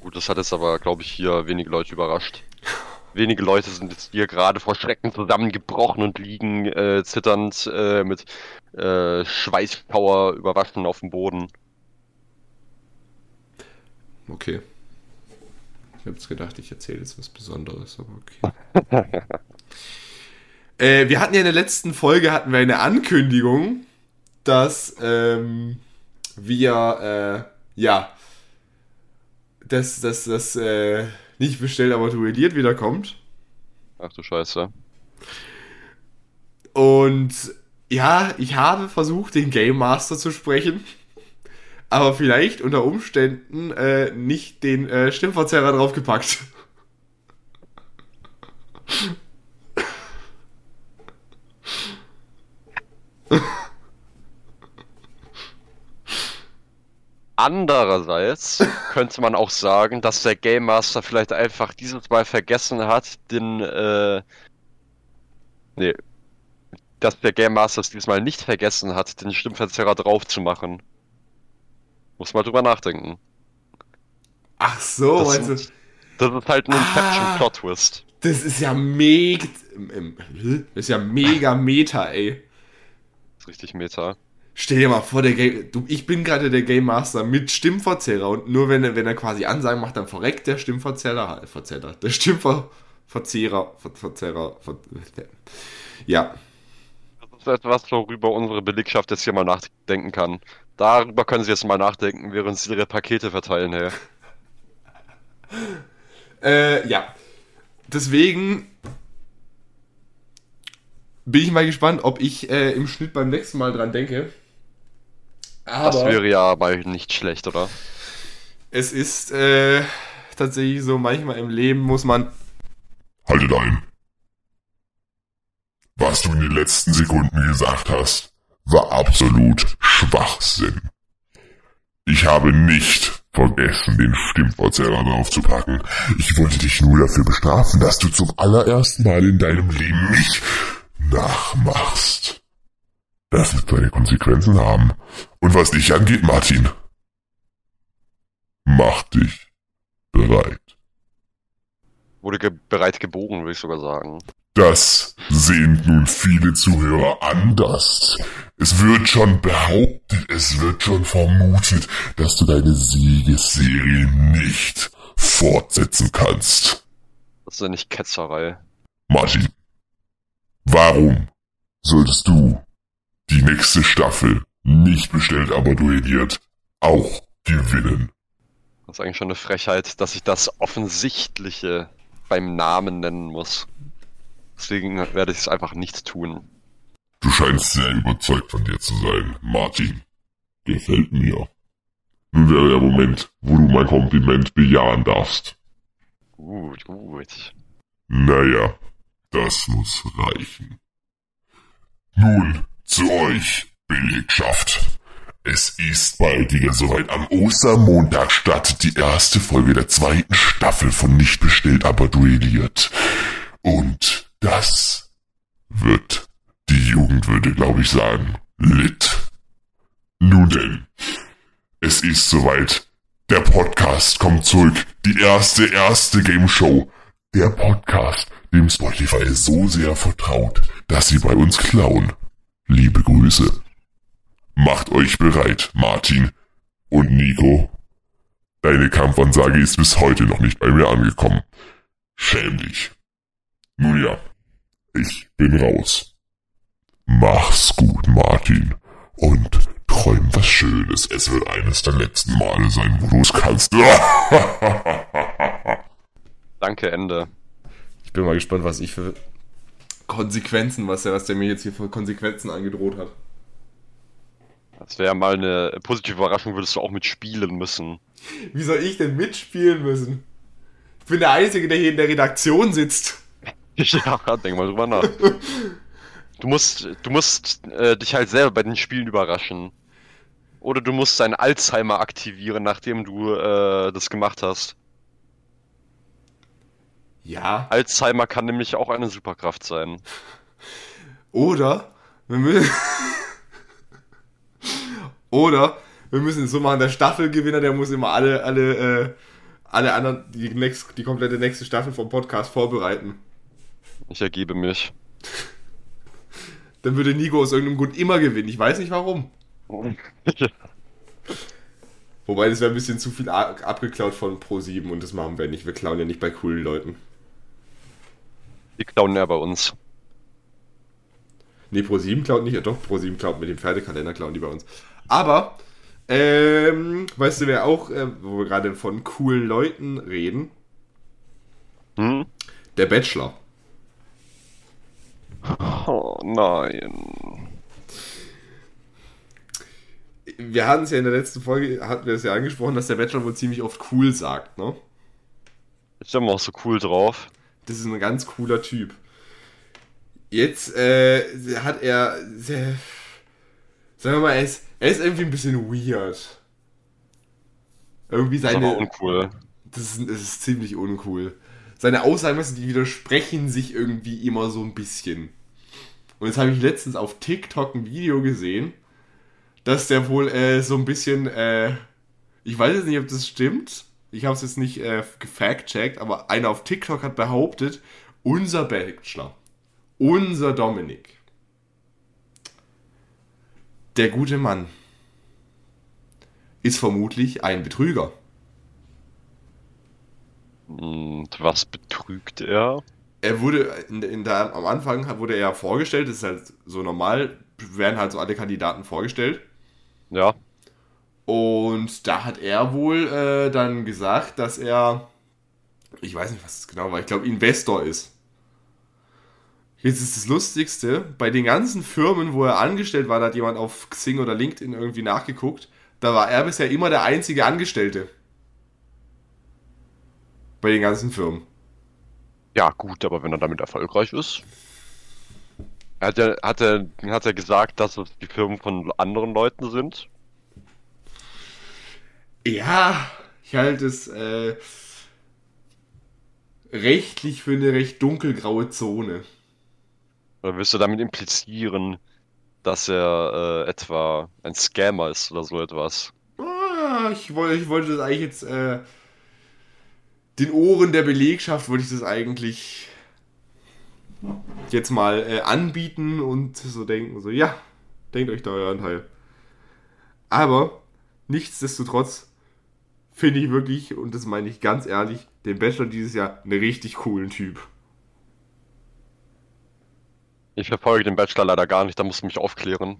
Gut, das hat jetzt aber, glaube ich, hier wenige Leute überrascht. Wenige Leute sind jetzt hier gerade vor Schrecken zusammengebrochen und liegen äh, zitternd äh, mit äh, Schweißpower überwaschen auf dem Boden. Okay. Ich habe jetzt gedacht, ich erzähle jetzt was Besonderes, aber okay. [laughs] äh, wir hatten ja in der letzten Folge hatten wir eine Ankündigung, dass ähm, wir äh, ja dass das das äh, nicht bestellt, aber duelliert wiederkommt. Ach du Scheiße. Und ja, ich habe versucht, den Game Master zu sprechen, aber vielleicht unter Umständen äh, nicht den äh, Stimmverzerrer draufgepackt. [laughs] Andererseits [laughs] könnte man auch sagen, dass der Game Master vielleicht einfach dieses Mal vergessen hat, den, äh, nee, dass der Game Master es dieses Mal nicht vergessen hat, den Stimmverzerrer drauf zu machen. Muss mal drüber nachdenken. Ach so, Das, meinst du? sind- das ist halt ein Ah. Inception-Plot-Twist. Das ist ja mega. Das ist ja mega Meta, ey. Das ist richtig meta. Stell dir mal vor, der Game, du, ich bin gerade der Game Master mit Stimmverzerrer und nur wenn er, wenn er quasi Ansagen macht, dann verreckt der Stimmverzerrer, äh, Verzerrer, der Stimmverzehrer, Ver, Verzerrer, Ver, ja. Das ist etwas, worüber unsere Belegschaft jetzt hier mal nachdenken kann. Darüber können sie jetzt mal nachdenken, während sie ihre Pakete verteilen, hey. [laughs] Äh, ja. Deswegen bin ich mal gespannt, ob ich äh, im Schnitt beim nächsten Mal dran denke. Das Aber wäre ja mal nicht schlecht, oder? es ist äh, tatsächlich so, manchmal im Leben muss man Haltet ein. Was du in den letzten Sekunden gesagt hast, war absolut Schwachsinn. Ich habe nicht vergessen, den Stimmverzerrer draufzupacken. Ich wollte dich nur dafür bestrafen, dass du zum allerersten Mal in deinem Leben mich nachmachst. Das wird seine Konsequenzen haben. Und was dich angeht, Martin, mach dich bereit. Wurde ge bereit gebogen, würde ich sogar sagen. Das sehen nun viele Zuhörer anders. Es wird schon behauptet, es wird schon vermutet, dass du deine Siegesserie nicht fortsetzen kannst. Das ist ja nicht Ketzerei. Martin, warum solltest du die nächste Staffel nicht bestellt, aber duelliert auch gewinnen? Das ist eigentlich schon eine Frechheit, dass ich das Offensichtliche beim Namen nennen muss. Deswegen werde ich es einfach nicht tun. Du scheinst sehr überzeugt von dir zu sein, Martin. Gefällt mir. Nun wäre der Moment, wo du mein Kompliment bejahen darfst. Gut, gut. Naja, das muss reichen. Nun zu euch, Belegschaft. Es ist bald wieder soweit. Am Ostermontag startet die erste Folge der zweiten Staffel von Nicht bestellt, aber duelliert. Und das wird die Jugend würde, glaube ich, sagen, lit. Nun denn, es ist soweit. Der Podcast kommt zurück. Die erste, erste Game Show. Der Podcast, dem Spotify so sehr vertraut, dass sie bei uns klauen. Liebe Grüße. Macht euch bereit, Martin und Nico. Deine Kampfansage ist bis heute noch nicht bei mir angekommen. Schäm dich. Nun ja, ich bin raus. Mach's gut, Martin. Und träum was Schönes. Es wird eines der letzten Male sein, wo du es kannst. [laughs] Danke, Ende. Ich bin mal gespannt, was ich für Konsequenzen, was der, was der mir jetzt hier für Konsequenzen angedroht hat. Das wäre mal eine positive Überraschung, würdest du auch mitspielen müssen. Wie soll ich denn mitspielen müssen? Ich bin der Einzige, der hier in der Redaktion sitzt. [laughs] Ja, denk mal drüber nach. Du musst, du musst äh, dich halt selber bei den Spielen überraschen. Oder du musst deinen Alzheimer aktivieren, nachdem du äh, das gemacht hast. Ja. Alzheimer kann nämlich auch eine Superkraft sein. Oder wir müssen. Oder wir müssen es so machen, der Staffelgewinner, der muss immer alle, alle, äh, alle anderen, die, next, die komplette nächste Staffel vom Podcast vorbereiten. Ich ergebe mich. Dann würde Nico aus irgendeinem Grund immer gewinnen. Ich weiß nicht warum. [laughs] Wobei, das wäre ein bisschen zu viel abgeklaut von Pro7 und das machen wir nicht. Wir klauen ja nicht bei coolen Leuten. Die klauen ja bei uns. Nee, Pro7 klaut nicht. Ja, doch, Pro7 klaut mit dem Pferdekalender, klauen die bei uns. Aber, ähm, weißt du, wer auch, äh, wo wir gerade von coolen Leuten reden? Hm? Der Bachelor. Oh nein. Wir hatten es ja in der letzten Folge, hatten wir es ja angesprochen, dass der Bachelor wohl ziemlich oft cool sagt, ne? Ist ja immer auch so cool drauf. Das ist ein ganz cooler Typ. Jetzt äh, hat er, sehr, sagen wir mal, er ist, er ist irgendwie ein bisschen weird. Irgendwie Ist aber seine, uncool. das ist, das ist ziemlich uncool. Seine Aussagen, die widersprechen sich irgendwie immer so ein bisschen. Und jetzt habe ich letztens auf TikTok ein Video gesehen, dass der wohl äh, so ein bisschen, äh, ich weiß jetzt nicht, ob das stimmt. Ich habe es jetzt nicht äh, gefact-checkt, aber einer auf TikTok hat behauptet, unser Bachelor, unser Dominik, der gute Mann, ist vermutlich ein Betrüger. Und was betrügt er? er wurde in, in der, am Anfang wurde er vorgestellt, das ist halt so normal, werden halt so alle Kandidaten vorgestellt. Ja. Und da hat er wohl äh, dann gesagt, dass er, ich weiß nicht, was es genau war, ich glaube Investor ist. Jetzt ist das Lustigste, bei den ganzen Firmen, wo er angestellt war, da hat jemand auf Xing oder LinkedIn irgendwie nachgeguckt, da war er bisher immer der einzige Angestellte. Bei den ganzen Firmen. Ja, gut, aber wenn er damit erfolgreich ist. Hat er, hat er, hat er gesagt, dass es die Firmen von anderen Leuten sind? Ja, Ich halte es äh, rechtlich für eine recht dunkelgraue Zone. Oder willst du damit implizieren, dass er äh, etwa ein Scammer ist oder so etwas? Ah, ich, wollte, ich wollte das eigentlich jetzt äh, den Ohren der Belegschaft wollte ich das eigentlich jetzt mal äh, anbieten und so denken, so ja, denkt euch da euren Teil. Aber nichtsdestotrotz finde ich wirklich, und das meine ich ganz ehrlich, den Bachelor dieses Jahr einen richtig coolen Typ. Ich verfolge den Bachelor leider gar nicht, da musst du mich aufklären.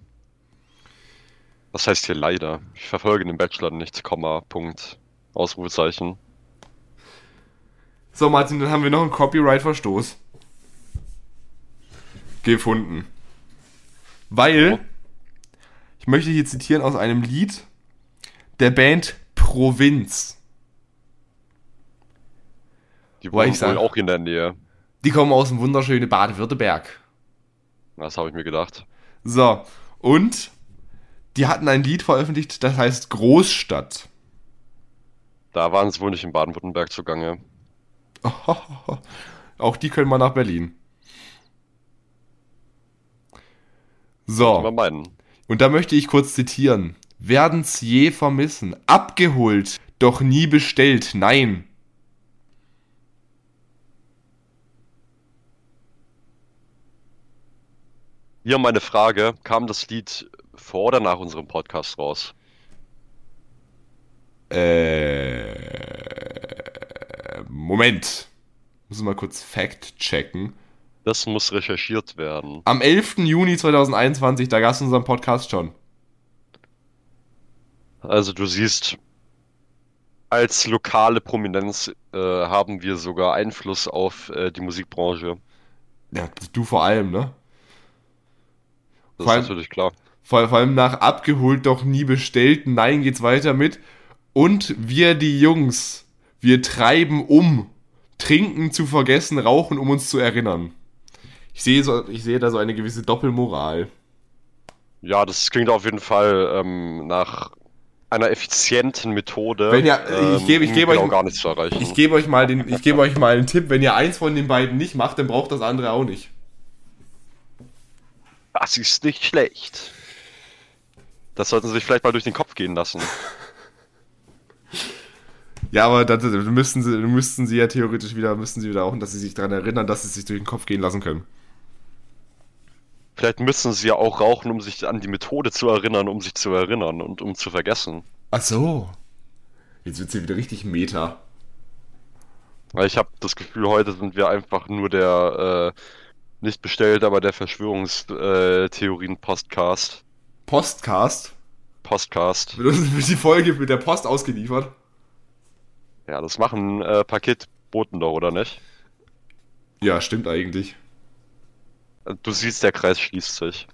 Was heißt hier leider? Ich verfolge den Bachelor nicht, Komma, Punkt, Ausrufezeichen. So, Martin, dann haben wir noch einen Copyright-Verstoß gefunden. Weil, ich möchte hier zitieren aus einem Lied der Band Provinz. Die wohnen wohl auch in der Nähe. Die kommen aus dem wunderschönen Baden-Württemberg. Das habe ich mir gedacht. So, und die hatten ein Lied veröffentlicht, das heißt Großstadt. Da waren sie wohl nicht in Baden-Württemberg zugange. [laughs] Auch die können mal nach Berlin. So, und da möchte ich kurz zitieren. Werden's je vermissen, abgeholt, doch nie bestellt, nein. Hier meine Frage, kam das Lied vor oder nach unserem Podcast raus? Äh, Moment. Muss mal kurz Fact checken. Das muss recherchiert werden. Am 11. Juni 2021, da gab es unseren Podcast schon. Also du siehst, als lokale Prominenz äh, haben wir sogar Einfluss auf äh, die Musikbranche. Ja, du vor allem, ne? Das Vor allem- ist natürlich klar. Vor, vor allem nach abgeholt, doch nie bestellt. Nein, geht's weiter mit. Und wir, die Jungs, wir treiben um. Trinken zu vergessen, rauchen, um uns zu erinnern. Ich sehe, so, ich sehe da so eine gewisse Doppelmoral. Ja, das klingt auf jeden Fall ähm, nach einer effizienten Methode, Wenn ihr- ich ähm, gebe- ich gebe euch- genau gar nichts zu erreichen. Ich gebe euch mal den, ich gebe euch mal einen Tipp. Wenn ihr eins von den beiden nicht macht, dann braucht das andere auch nicht. Das ist nicht schlecht. Das sollten Sie sich vielleicht mal durch den Kopf gehen lassen. [laughs] Ja, aber das müssten sie, müssten sie ja theoretisch wieder, müssten sie wieder auch, dass sie sich daran erinnern, dass sie sich durch den Kopf gehen lassen können. Vielleicht müssen Sie ja auch rauchen, um sich an die Methode zu erinnern, um sich zu erinnern und um zu vergessen. Ach so. Jetzt wird's hier wieder richtig meta. Weil ich habe das Gefühl, heute sind wir einfach nur der äh, nicht bestellt, aber der Verschwörungstheorien-Postcast. Postcast. Postcast. Wird uns wird die Folge mit der Post ausgeliefert. Ja, das machen äh, Paketboten doch, oder nicht? Ja, stimmt eigentlich. Du siehst, der Kreis schließt sich.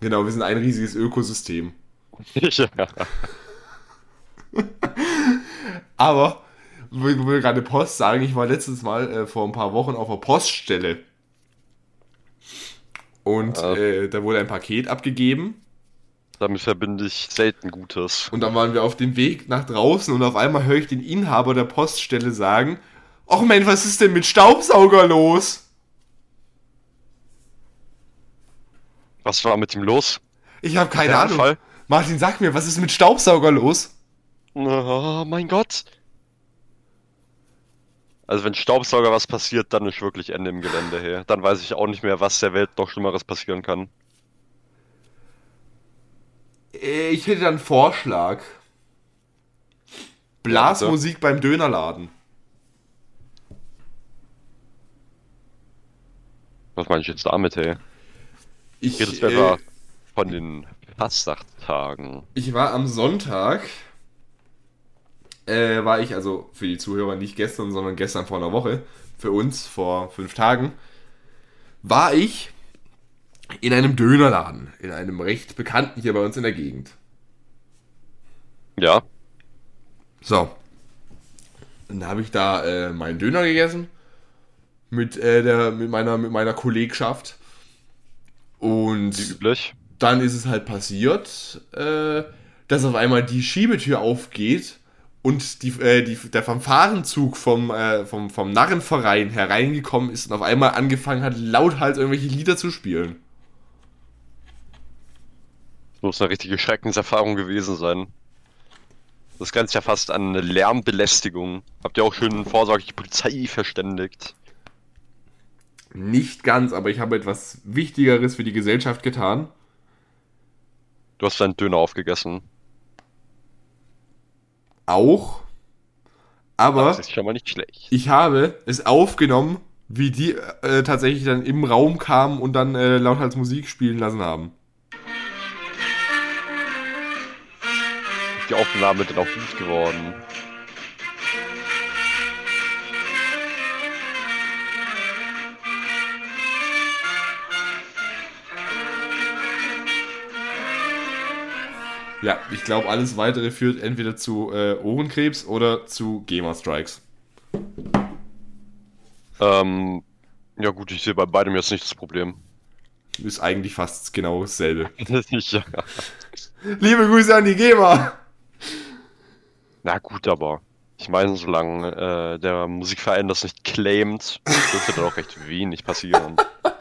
Genau, wir sind ein riesiges Ökosystem. [laughs] ja. Aber, wo wir gerade Post sagen, ich war letztes Mal äh, vor ein paar Wochen auf der Poststelle. Und äh, da wurde ein Paket abgegeben. Damit verbinde ich selten Gutes. Und dann waren wir auf dem Weg nach draußen und auf einmal höre ich den Inhaber der Poststelle sagen: Och Mensch, was ist denn mit Staubsauger los? Was war mit ihm los? Ich habe keine Der Ahnung. Anfall? Martin, sag mir, was ist mit Staubsauger los? Oh mein Gott. Also wenn Staubsauger was passiert, dann ist wirklich Ende im Gelände her. Dann weiß ich auch nicht mehr, was der Welt noch Schlimmeres passieren kann. Äh, Ich hätte dann einen Vorschlag. Blasmusik beim Dönerladen. Was meine ich jetzt damit, hey? Ich, es äh, von den Fasnachtstagen? ich war am Sonntag, äh, war ich, also für die Zuhörer nicht gestern, sondern gestern vor einer Woche, für uns vor fünf Tagen, war ich in einem Dönerladen, in einem recht bekannten hier bei uns in der Gegend. Ja, So. Dann habe ich da äh, meinen Döner gegessen mit, äh, der, mit, meiner, mit meiner Kollegschaft. Und wie üblich. dann ist es halt passiert, äh, dass auf einmal die Schiebetür aufgeht und die, äh, die, der Fanfarenzug vom, äh, vom, vom Narrenverein hereingekommen ist und auf einmal angefangen hat, lauthals irgendwelche Lieder zu spielen. Das muss eine richtige Schreckenserfahrung gewesen sein. Das Ganze ja fast an eine Lärmbelästigung. Habt ihr auch schön vorsorglich die Polizei verständigt? Nicht ganz, aber ich habe etwas Wichtigeres für die Gesellschaft getan. Du hast deinen Döner aufgegessen. Auch. Aber Das ist schon mal nicht schlecht. ich habe es aufgenommen, wie die äh, tatsächlich dann im Raum kamen und dann äh, lauthals Musik spielen lassen haben. Die Aufnahme dann auch gut geworden. Ja, ich glaube, alles weitere führt entweder zu äh, Ohrenkrebs oder zu GEMA-Strikes. Ähm, ja gut, ich sehe bei beidem jetzt nicht das Problem. Ist eigentlich fast genau dasselbe. [laughs] ja. Liebe Grüße an die GEMA! Na gut, aber ich meine, solange äh, der Musikverein das nicht claimt, dürfte da auch recht wenig passieren.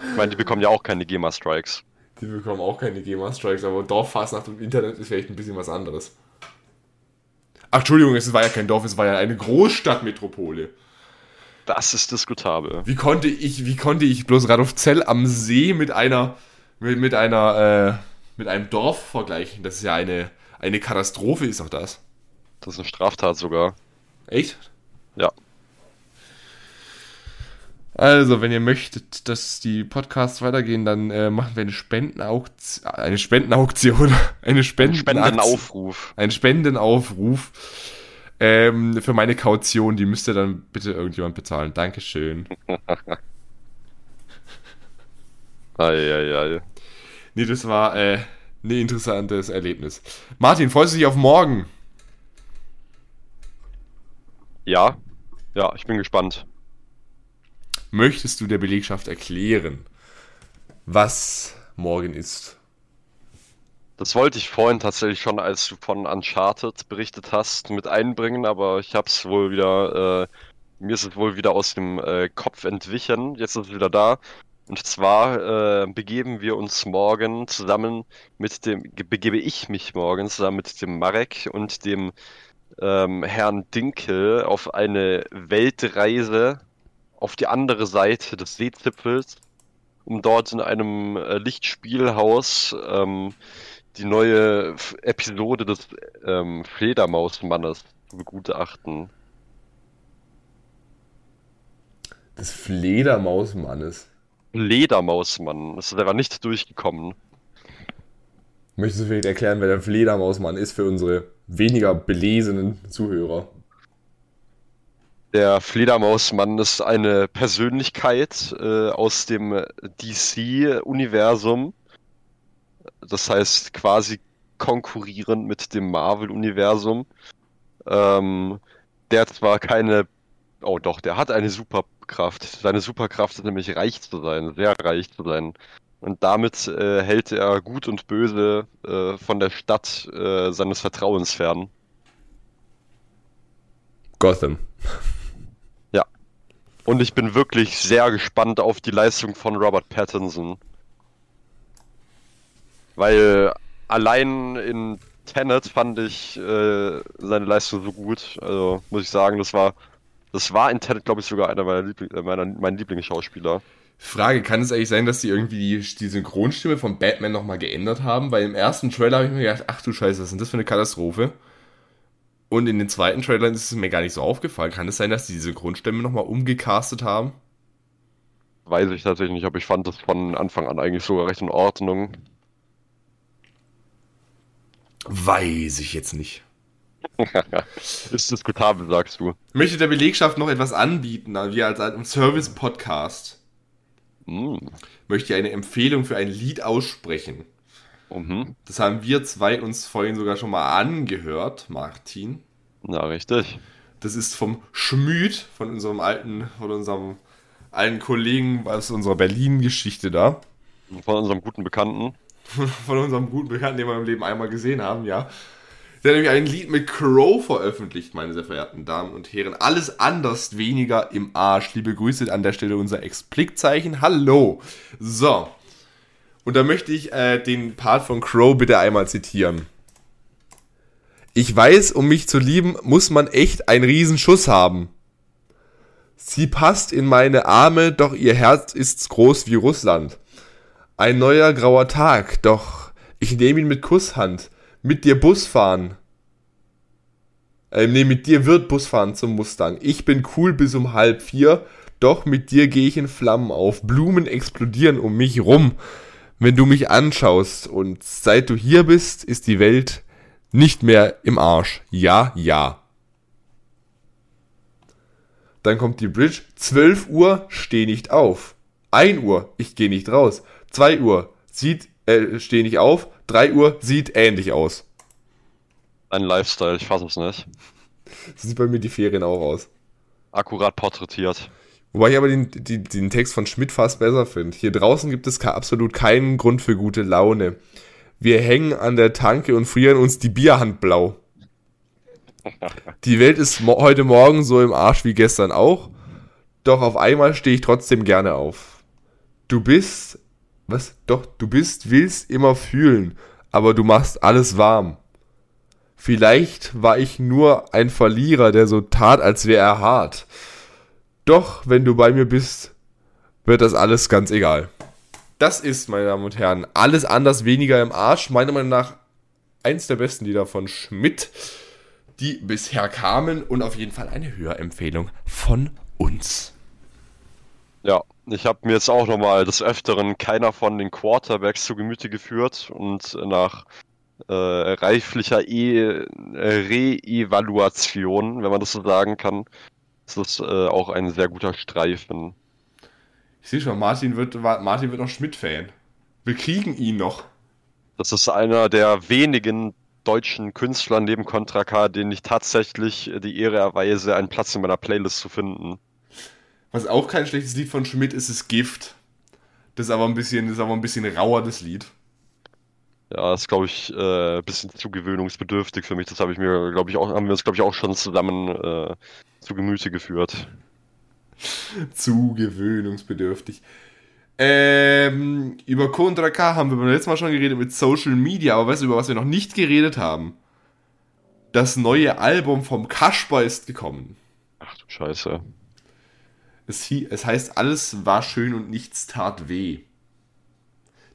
Ich meine, die bekommen ja auch keine GEMA-Strikes. Die bekommen auch keine GEMA-Strikes, aber Dorffastnacht im Internet ist vielleicht ein bisschen was anderes. Ach, Entschuldigung, es war ja kein Dorf, es war ja eine Großstadtmetropole. Das ist diskutabel. Wie konnte ich, wie konnte ich bloß Radolfzell am See mit einer, mit, mit einer, äh, mit einem Dorf vergleichen? Das ist ja eine, eine Katastrophe, ist doch das. Das ist eine Straftat sogar. Echt? Ja. Also, wenn ihr möchtet, dass die Podcasts weitergehen, dann äh, machen wir eine Spendenauktion, eine Spendenauktion, [laughs] eine Spenden Spendenaufruf. einen Spendenaufruf ähm, für meine Kaution. Die müsste dann bitte irgendjemand bezahlen. Dankeschön. [laughs] Eieiei. Nee, das war äh, ein interessantes Erlebnis. Martin, freust du dich auf morgen? Ja. Ja, ich bin gespannt. Möchtest du der Belegschaft erklären, was morgen ist? Das wollte ich vorhin tatsächlich schon, als du von Uncharted berichtet hast, mit einbringen, aber ich habe es wohl wieder, äh, mir ist es wohl wieder aus dem äh, Kopf entwichen. Jetzt ist es wieder da. Und zwar äh, begeben wir uns morgen zusammen mit dem, ge- begebe ich mich morgen zusammen mit dem Marek und dem ähm, Herrn Dinkel auf eine Weltreise auf die andere Seite des Seezipfels, um dort in einem äh, Lichtspielhaus ähm, die neue F Episode des ähm, Fledermausmannes zu begutachten. Des Fledermausmannes. Ledermausmann, das ist aber nicht durchgekommen. Möchtest du vielleicht erklären, wer der Fledermausmann ist für unsere weniger belesenen Zuhörer? Der Fledermausmann ist eine Persönlichkeit äh, aus dem DC-Universum. Das heißt quasi konkurrierend mit dem Marvel-Universum. Ähm, der zwar keine. Oh doch, der hat eine Superkraft. Seine Superkraft ist nämlich reich zu sein, sehr reich zu sein. Und damit äh, hält er Gut und Böse äh, von der Stadt äh, seines Vertrauens fern. Gotham. Und ich bin wirklich sehr gespannt auf die Leistung von Robert Pattinson. Weil allein in Tenet fand ich äh, seine Leistung so gut. Also muss ich sagen, das war, das war in Tenet, glaube ich, sogar einer meiner, Liebling, äh, meiner meinen Lieblingsschauspieler. Frage, kann es eigentlich sein, dass die irgendwie die, die Synchronstimme von Batman nochmal geändert haben? Weil im ersten Trailer habe ich mir gedacht, ach du Scheiße, was ist denn das für eine Katastrophe? Und in den zweiten Trailern ist es mir gar nicht so aufgefallen. Kann es sein, dass die die Synchronstimme nochmal umgecastet haben? Weiß ich tatsächlich nicht, aber ich fand das von Anfang an eigentlich sogar recht in Ordnung. Weiß ich jetzt nicht. [laughs] Ist diskutabel, sagst du. Möchte der Belegschaft noch etwas anbieten, wir als einem Service-Podcast? Hm. Möchte ich eine Empfehlung für ein Lied aussprechen? Mhm. Das haben wir zwei uns vorhin sogar schon mal angehört, Martin. Na, richtig. Das ist vom Schmüd, von unserem alten, von unserem alten Kollegen aus unserer Berlin-Geschichte da. Von unserem guten Bekannten. [laughs] Von unserem guten Bekannten, den wir im Leben einmal gesehen haben, ja. Der hat nämlich ein Lied mit Crow veröffentlicht, meine sehr verehrten Damen und Herren. Alles anders, weniger im Arsch. Liebe Grüße an der Stelle unser Explikzeichen. Hallo. So. Und da möchte ich äh, den Part von Crow bitte einmal zitieren. Ich weiß, um mich zu lieben, muss man echt einen Riesenschuss haben. Sie passt in meine Arme, doch ihr Herz ist groß wie Russland. Ein neuer grauer Tag, doch ich nehme ihn mit Kusshand. Mit dir Bus fahren. Äh, nee, mit dir wird Bus fahren zum Mustang. Ich bin cool bis um halb vier, doch mit dir gehe ich in Flammen auf. Blumen explodieren um mich rum, wenn du mich anschaust. Und seit du hier bist, ist die Welt nicht mehr im Arsch. Ja, ja. Dann kommt die Bridge. 12 Uhr, steh nicht auf. 1 Uhr, ich gehe nicht raus. 2 Uhr, sieht, äh, steh nicht auf. 3 Uhr, sieht ähnlich aus. Ein Lifestyle, ich fasse es nicht. So sieht bei mir die Ferien auch aus. Akkurat porträtiert. Wobei ich aber den, den, den Text von Schmidt fast besser finde. Hier draußen gibt es absolut keinen Grund für gute Laune. Wir hängen an der Tanke und frieren uns die Bierhand blau. [laughs] Die Welt ist mo heute Morgen so im Arsch wie gestern auch. Doch auf einmal stehe ich trotzdem gerne auf. Du bist, was? Doch, du bist, willst immer fühlen, aber du machst alles warm. Vielleicht war ich nur ein Verlierer, der so tat, als wäre er hart. Doch, wenn du bei mir bist, wird das alles ganz egal. Das ist, meine Damen und Herren, alles anders, weniger im Arsch. Meiner Meinung nach eins der besten Lieder von Schmidt, die bisher kamen und auf jeden Fall eine Hörempfehlung von uns. Ja, ich habe mir jetzt auch nochmal des Öfteren keiner von den Quarterbacks zu Gemüte geführt und nach äh, reiflicher e Re-Evaluation, wenn man das so sagen kann, ist das äh, auch ein sehr guter Streifen. Ich sehe schon, Martin wird, Martin wird noch Schmidt-Fan. Wir kriegen ihn noch. Das ist einer der wenigen deutschen Künstler neben Contra K, denen ich tatsächlich die Ehre erweise, einen Platz in meiner Playlist zu finden. Was auch kein schlechtes Lied von Schmidt ist, ist Gift. Das ist aber ein bisschen, das ist aber ein bisschen rauer, das Lied. Ja, das ist, glaube ich, äh, ein bisschen zu gewöhnungsbedürftig für mich. Das habe ich mir, glaube ich, auch, haben wir uns, glaube ich, auch schon zusammen äh, zu Gemüte geführt. zu gewöhnungsbedürftig. Ähm, über Contra K haben wir beim letzten Mal schon geredet mit Social Media, aber weißt du, über was wir noch nicht geredet haben? Das neue Album vom Kasper ist gekommen. Ach du Scheiße. Es, es heißt, alles war schön und nichts tat weh.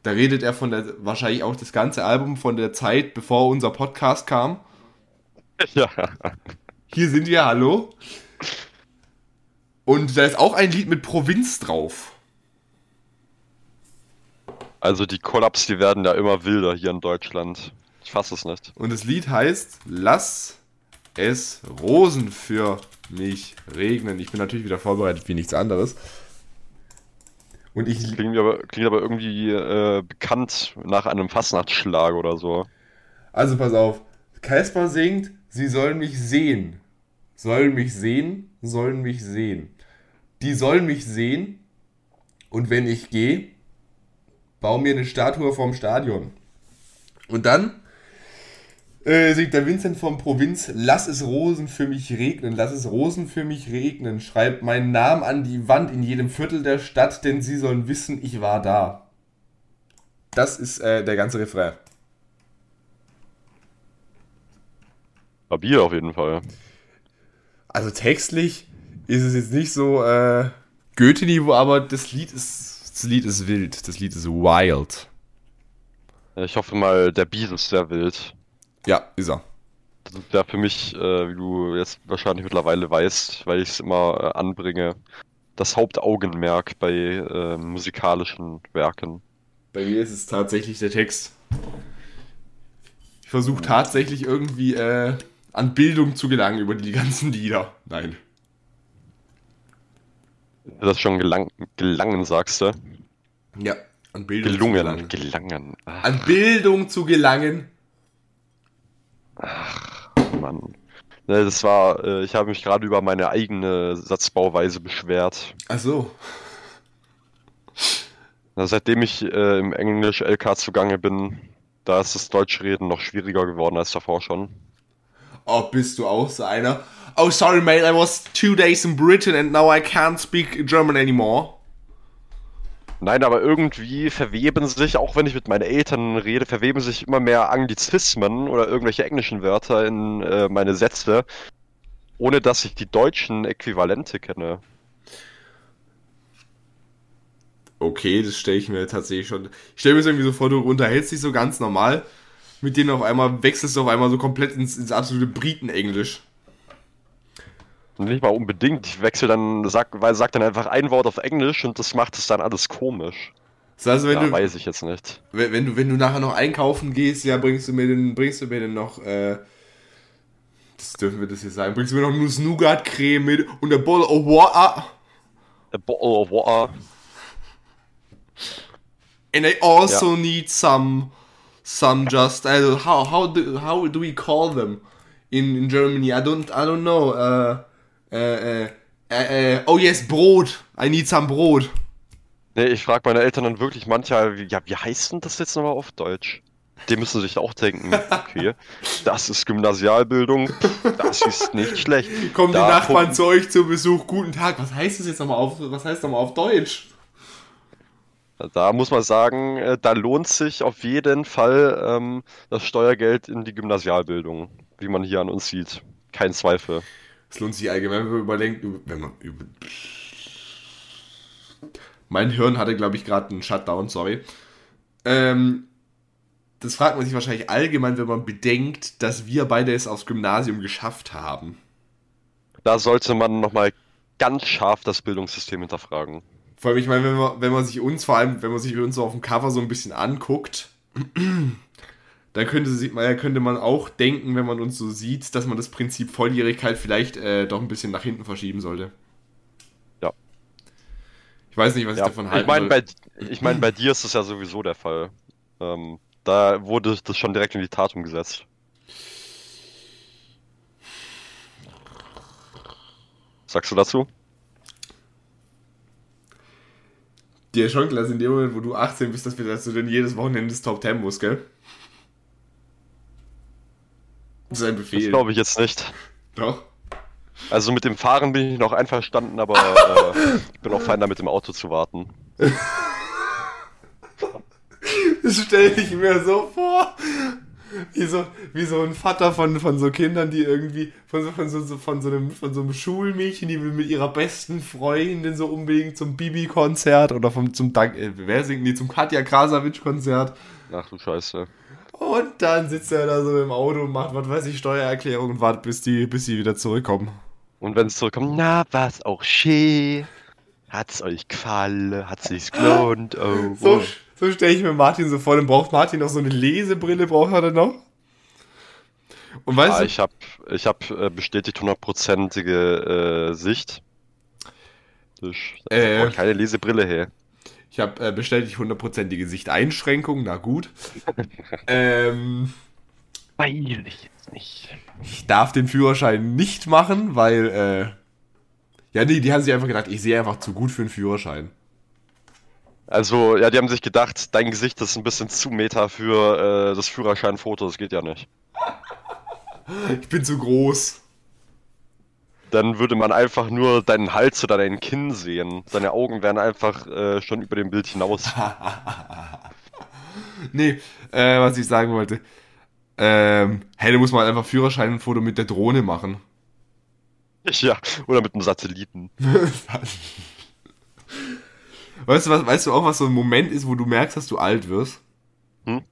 Da redet er von der, wahrscheinlich auch das ganze Album von der Zeit, bevor unser Podcast kam. Ja. Hier sind wir, hallo. Und da ist auch ein Lied mit Provinz drauf. Also die Kollaps, die werden ja immer wilder hier in Deutschland. Ich fasse es nicht. Und das Lied heißt Lass es Rosen für mich regnen. Ich bin natürlich wieder vorbereitet wie nichts anderes. Und ich klingt aber, klingt aber irgendwie äh, bekannt nach einem Fastnachtsschlag oder so. Also pass auf. Casper singt, sie sollen mich sehen. Sollen mich sehen, sollen mich sehen. Die sollen mich sehen und wenn ich gehe, bau mir eine Statue vom Stadion. Und dann äh, singt der Vincent von Provinz, lass es Rosen für mich regnen, lass es Rosen für mich regnen, schreib meinen Namen an die Wand in jedem Viertel der Stadt, denn sie sollen wissen, ich war da. Das ist äh, der ganze Refrain. Stabil auf jeden Fall. Also textlich ist es jetzt nicht so äh, Goethe-Niveau, aber das Lied ist das Lied ist wild, das Lied ist wild. Ich hoffe mal, der Beat ist sehr wild. Ja, ist er. Das ist ja für mich, äh, wie du jetzt wahrscheinlich mittlerweile weißt, weil ich es immer äh, anbringe, das Hauptaugenmerk bei äh, musikalischen Werken. Bei mir ist es tatsächlich der Text. Ich versuche tatsächlich irgendwie äh, an Bildung zu gelangen über die ganzen Lieder. Nein. Das ist schon gelang gelangen, sagst du? Ja, an Bildung Gelungen, zu gelangen. gelangen. Ach. An Bildung zu gelangen. Ach, Mann. Ne, das war, äh, ich habe mich gerade über meine eigene Satzbauweise beschwert. Ach so. Seitdem ich äh, im Englisch LK zugange bin, da ist das Deutschreden noch schwieriger geworden als davor schon. Oh, bist du auch so einer? Oh, sorry, mate, I was two days in Britain and now I can't speak German anymore. Nein, aber irgendwie verweben sich, auch wenn ich mit meinen Eltern rede, verweben sich immer mehr Anglizismen oder irgendwelche englischen Wörter in äh, meine Sätze, ohne dass ich die deutschen Äquivalente kenne. Okay, das stelle ich mir tatsächlich schon. Ich stelle mir das irgendwie so vor, du unterhältst dich so ganz normal, mit denen auf einmal wechselst du auf einmal so komplett ins, ins absolute Briten-Englisch. Nicht mal unbedingt. Ich wechsle dann, sag, weil sag dann einfach ein Wort auf Englisch und das macht es dann alles komisch. Das heißt, wenn ja, du, weiß ich jetzt nicht. wenn, wenn du, wenn du nachher noch einkaufen gehst, ja, bringst du mir den, bringst du mir denn noch, äh, das dürfen wir das hier sagen, bringst du mir noch Nuss Nougat Creme mit und a bowl of water. A bottle of water. And I also need some, some just, also how, how do, how do we call them in, in Germany? I don't, I don't know. Uh, uh, uh, uh, oh yes, Brot. I need some Brot. Nee, ich frage meine Eltern dann wirklich manchmal, wie, ja, wie heißt denn das jetzt nochmal auf Deutsch? Die müssen sich auch denken, okay, [laughs] das ist Gymnasialbildung, das ist nicht schlecht. Kommen Da die Nachbarn zu euch zu Besuch, guten Tag. Was heißt das jetzt nochmal auf, was heißt nochmal auf Deutsch? Da muss man sagen, äh, da lohnt sich auf jeden Fall ähm, das Steuergeld in die Gymnasialbildung, wie man hier an uns sieht. Kein Zweifel. Es lohnt sich allgemein, wenn man überdenkt, wenn man über... Mein Hirn hatte, glaube ich, gerade einen Shutdown, sorry. Ähm, das fragt man sich wahrscheinlich allgemein, wenn man bedenkt, dass wir beide es aufs Gymnasium geschafft haben. Da sollte man nochmal ganz scharf das Bildungssystem hinterfragen. Vor allem, ich meine, wenn man, wenn man sich uns, vor allem, wenn man sich uns so auf dem Cover so ein bisschen anguckt, dann könnte, sich, man- könnte man auch denken, wenn man uns so sieht, dass man das Prinzip Volljährigkeit vielleicht äh, doch ein bisschen nach hinten verschieben sollte. Ja. Ich weiß nicht, was Ja, ich davon ich halten meine, bei, ich mein, bei dir ist das ja sowieso der Fall. Ähm, da wurde das schon direkt in die Tat umgesetzt. Sagst du dazu? Dir ist schon klar, in dem Moment, wo du 18 bist, dass, wir, dass du dann jedes Wochenende das Top 10 musst, gell? Das ist ein Das Befehl. glaube ich jetzt nicht. Doch. Also mit dem Fahren bin ich noch einverstanden, aber [laughs] äh, ich bin auch fein damit, im Auto zu warten. [laughs] Das stelle ich mir so vor. Wie so, wie so ein Vater von, von so Kindern, die irgendwie, von so, von, so, von, so einem, von so einem Schulmädchen, die will mit ihrer besten Freundin so unbedingt zum Bibi-Konzert oder vom, zum, Dank- äh, wer singt die, zum Katja Krasavitsch-Konzert. Ach du Scheiße. Und dann sitzt er da so im Auto und macht, was weiß ich, Steuererklärung und wartet, bis die, bis die wieder zurückkommen. Und wenn es zurückkommt, na, was auch schön. Hat's euch gefallen? Hat's sich gelohnt? Oh, [laughs] So, oh. so stelle ich mir Martin so vor. Dann braucht Martin noch so eine Lesebrille, braucht er dann noch. Und weißt Ah, du, ich habe ich hab, äh, bestätigt hundertprozentige äh, Sicht. Ich äh, keine Lesebrille her. Ich habe äh, bestätigt hundertprozentige Sichteinschränkung, na gut. [laughs] ähm, Weiß ich jetzt nicht. ich darf den Führerschein nicht machen, weil, äh, ja, nee, die haben sich einfach gedacht, ich sehe einfach zu gut für einen Führerschein. Also, ja, die haben sich gedacht, dein Gesicht ist ein bisschen zu meta für äh, das Führerscheinfoto, das geht ja nicht. [laughs] Ich bin zu groß. Dann würde man einfach nur deinen Hals oder dein Kinn sehen. Deine Augen wären einfach äh, schon über dem Bild hinaus. [laughs] Nee, äh, was ich sagen wollte. Ähm, hey, da muss man einfach Führerscheinfoto mit der Drohne machen. ja, oder mit einem Satelliten. [laughs] Weißt du, was, weißt du auch, was so ein Moment ist, wo du merkst, dass du alt wirst? Hm?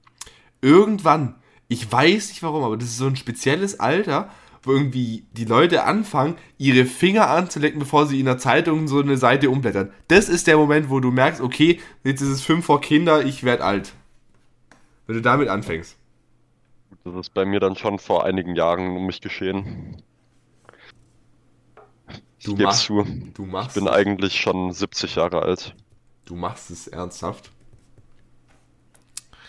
Irgendwann, ich weiß nicht warum, aber das ist so ein spezielles Alter, wo irgendwie die Leute anfangen, ihre Finger anzulecken, bevor sie in der Zeitung so eine Seite umblättern. Das ist der Moment, wo du merkst, okay, jetzt ist es fünf vor Kinder, ich werde alt. Wenn du damit anfängst. Das ist bei mir dann schon vor einigen Jahren um mich geschehen. Ich Du gebe machst- zu, Du machst, ich bin eigentlich schon 70 Jahre alt. du machst es ernsthaft.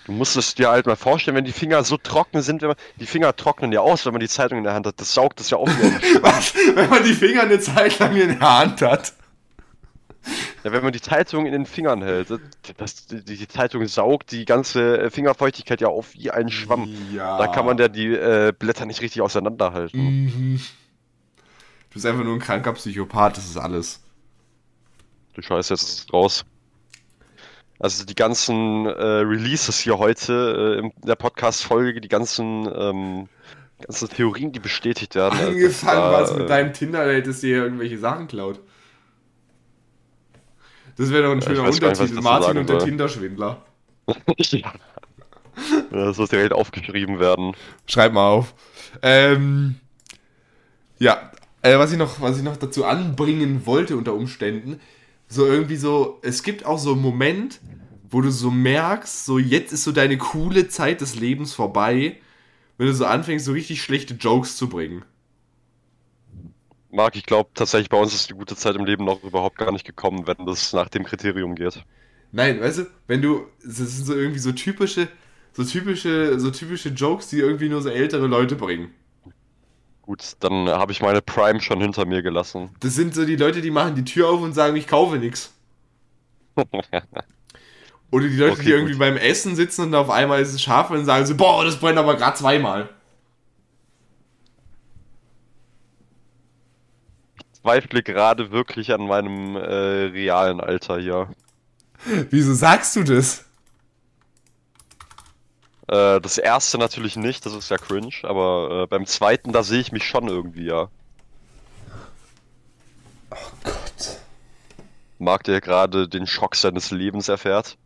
Du musst es dir halt mal vorstellen, wenn die Finger so trocken sind, wenn man, die Finger trocknen ja aus, wenn man die Zeitung in der Hand hat. Das saugt es ja ein [laughs] Was? Wenn man die Finger eine Zeit lang in der Hand hat. Ja, wenn man die Zeitung in den Fingern hält, das, die, die Zeitung saugt die ganze Fingerfeuchtigkeit ja auf wie ein Schwamm. Ja. Da kann man ja die äh, Blätter nicht richtig auseinanderhalten. Mhm. Du bist einfach nur ein kranker Psychopath, das ist alles. Du Scheiße, jetzt raus. Also die ganzen äh, Releases hier heute äh, in der Podcast-Folge, die ganzen, ähm, ganzen Theorien, die bestätigt werden. also Angefangen war, was mit äh, deinem Tinder-Date, dass dir irgendwelche Sachen klaut. Das wäre doch ein schöner nicht, Untertitel. dazu Martin und der. Tinder-Schwindler. [laughs] ja. Das muss direkt aufgeschrieben werden. Schreib mal auf. Ähm, ja, äh, was, ich noch, was ich noch dazu anbringen wollte unter Umständen, so irgendwie so, es gibt auch so einen Moment, wo du so merkst, so jetzt ist so deine coole Zeit des Lebens vorbei, wenn du so anfängst, so richtig schlechte Jokes zu bringen. Marc, ich glaube tatsächlich, bei uns ist die gute Zeit im Leben noch überhaupt gar nicht gekommen, wenn das nach dem Kriterium geht. Nein, weißt du, wenn du, das sind so irgendwie so typische, so typische, so typische Jokes, die irgendwie nur so ältere Leute bringen. Gut, dann habe ich meine Prime schon hinter mir gelassen. Das sind so die Leute, die machen die Tür auf und sagen, ich kaufe nix. [laughs] Oder die Leute, Okay, die irgendwie gut. beim Essen sitzen und auf einmal ist es scharf und sagen so, boah, das brennt aber gerade zweimal. Zweifle gerade wirklich an meinem äh, realen Alter hier. Wieso sagst du das? Äh, das erste natürlich nicht, das ist ja cringe, aber äh, beim zweiten, da sehe ich mich schon irgendwie, ja. Gott. Marc, der gerade den Schock seines Lebens erfährt.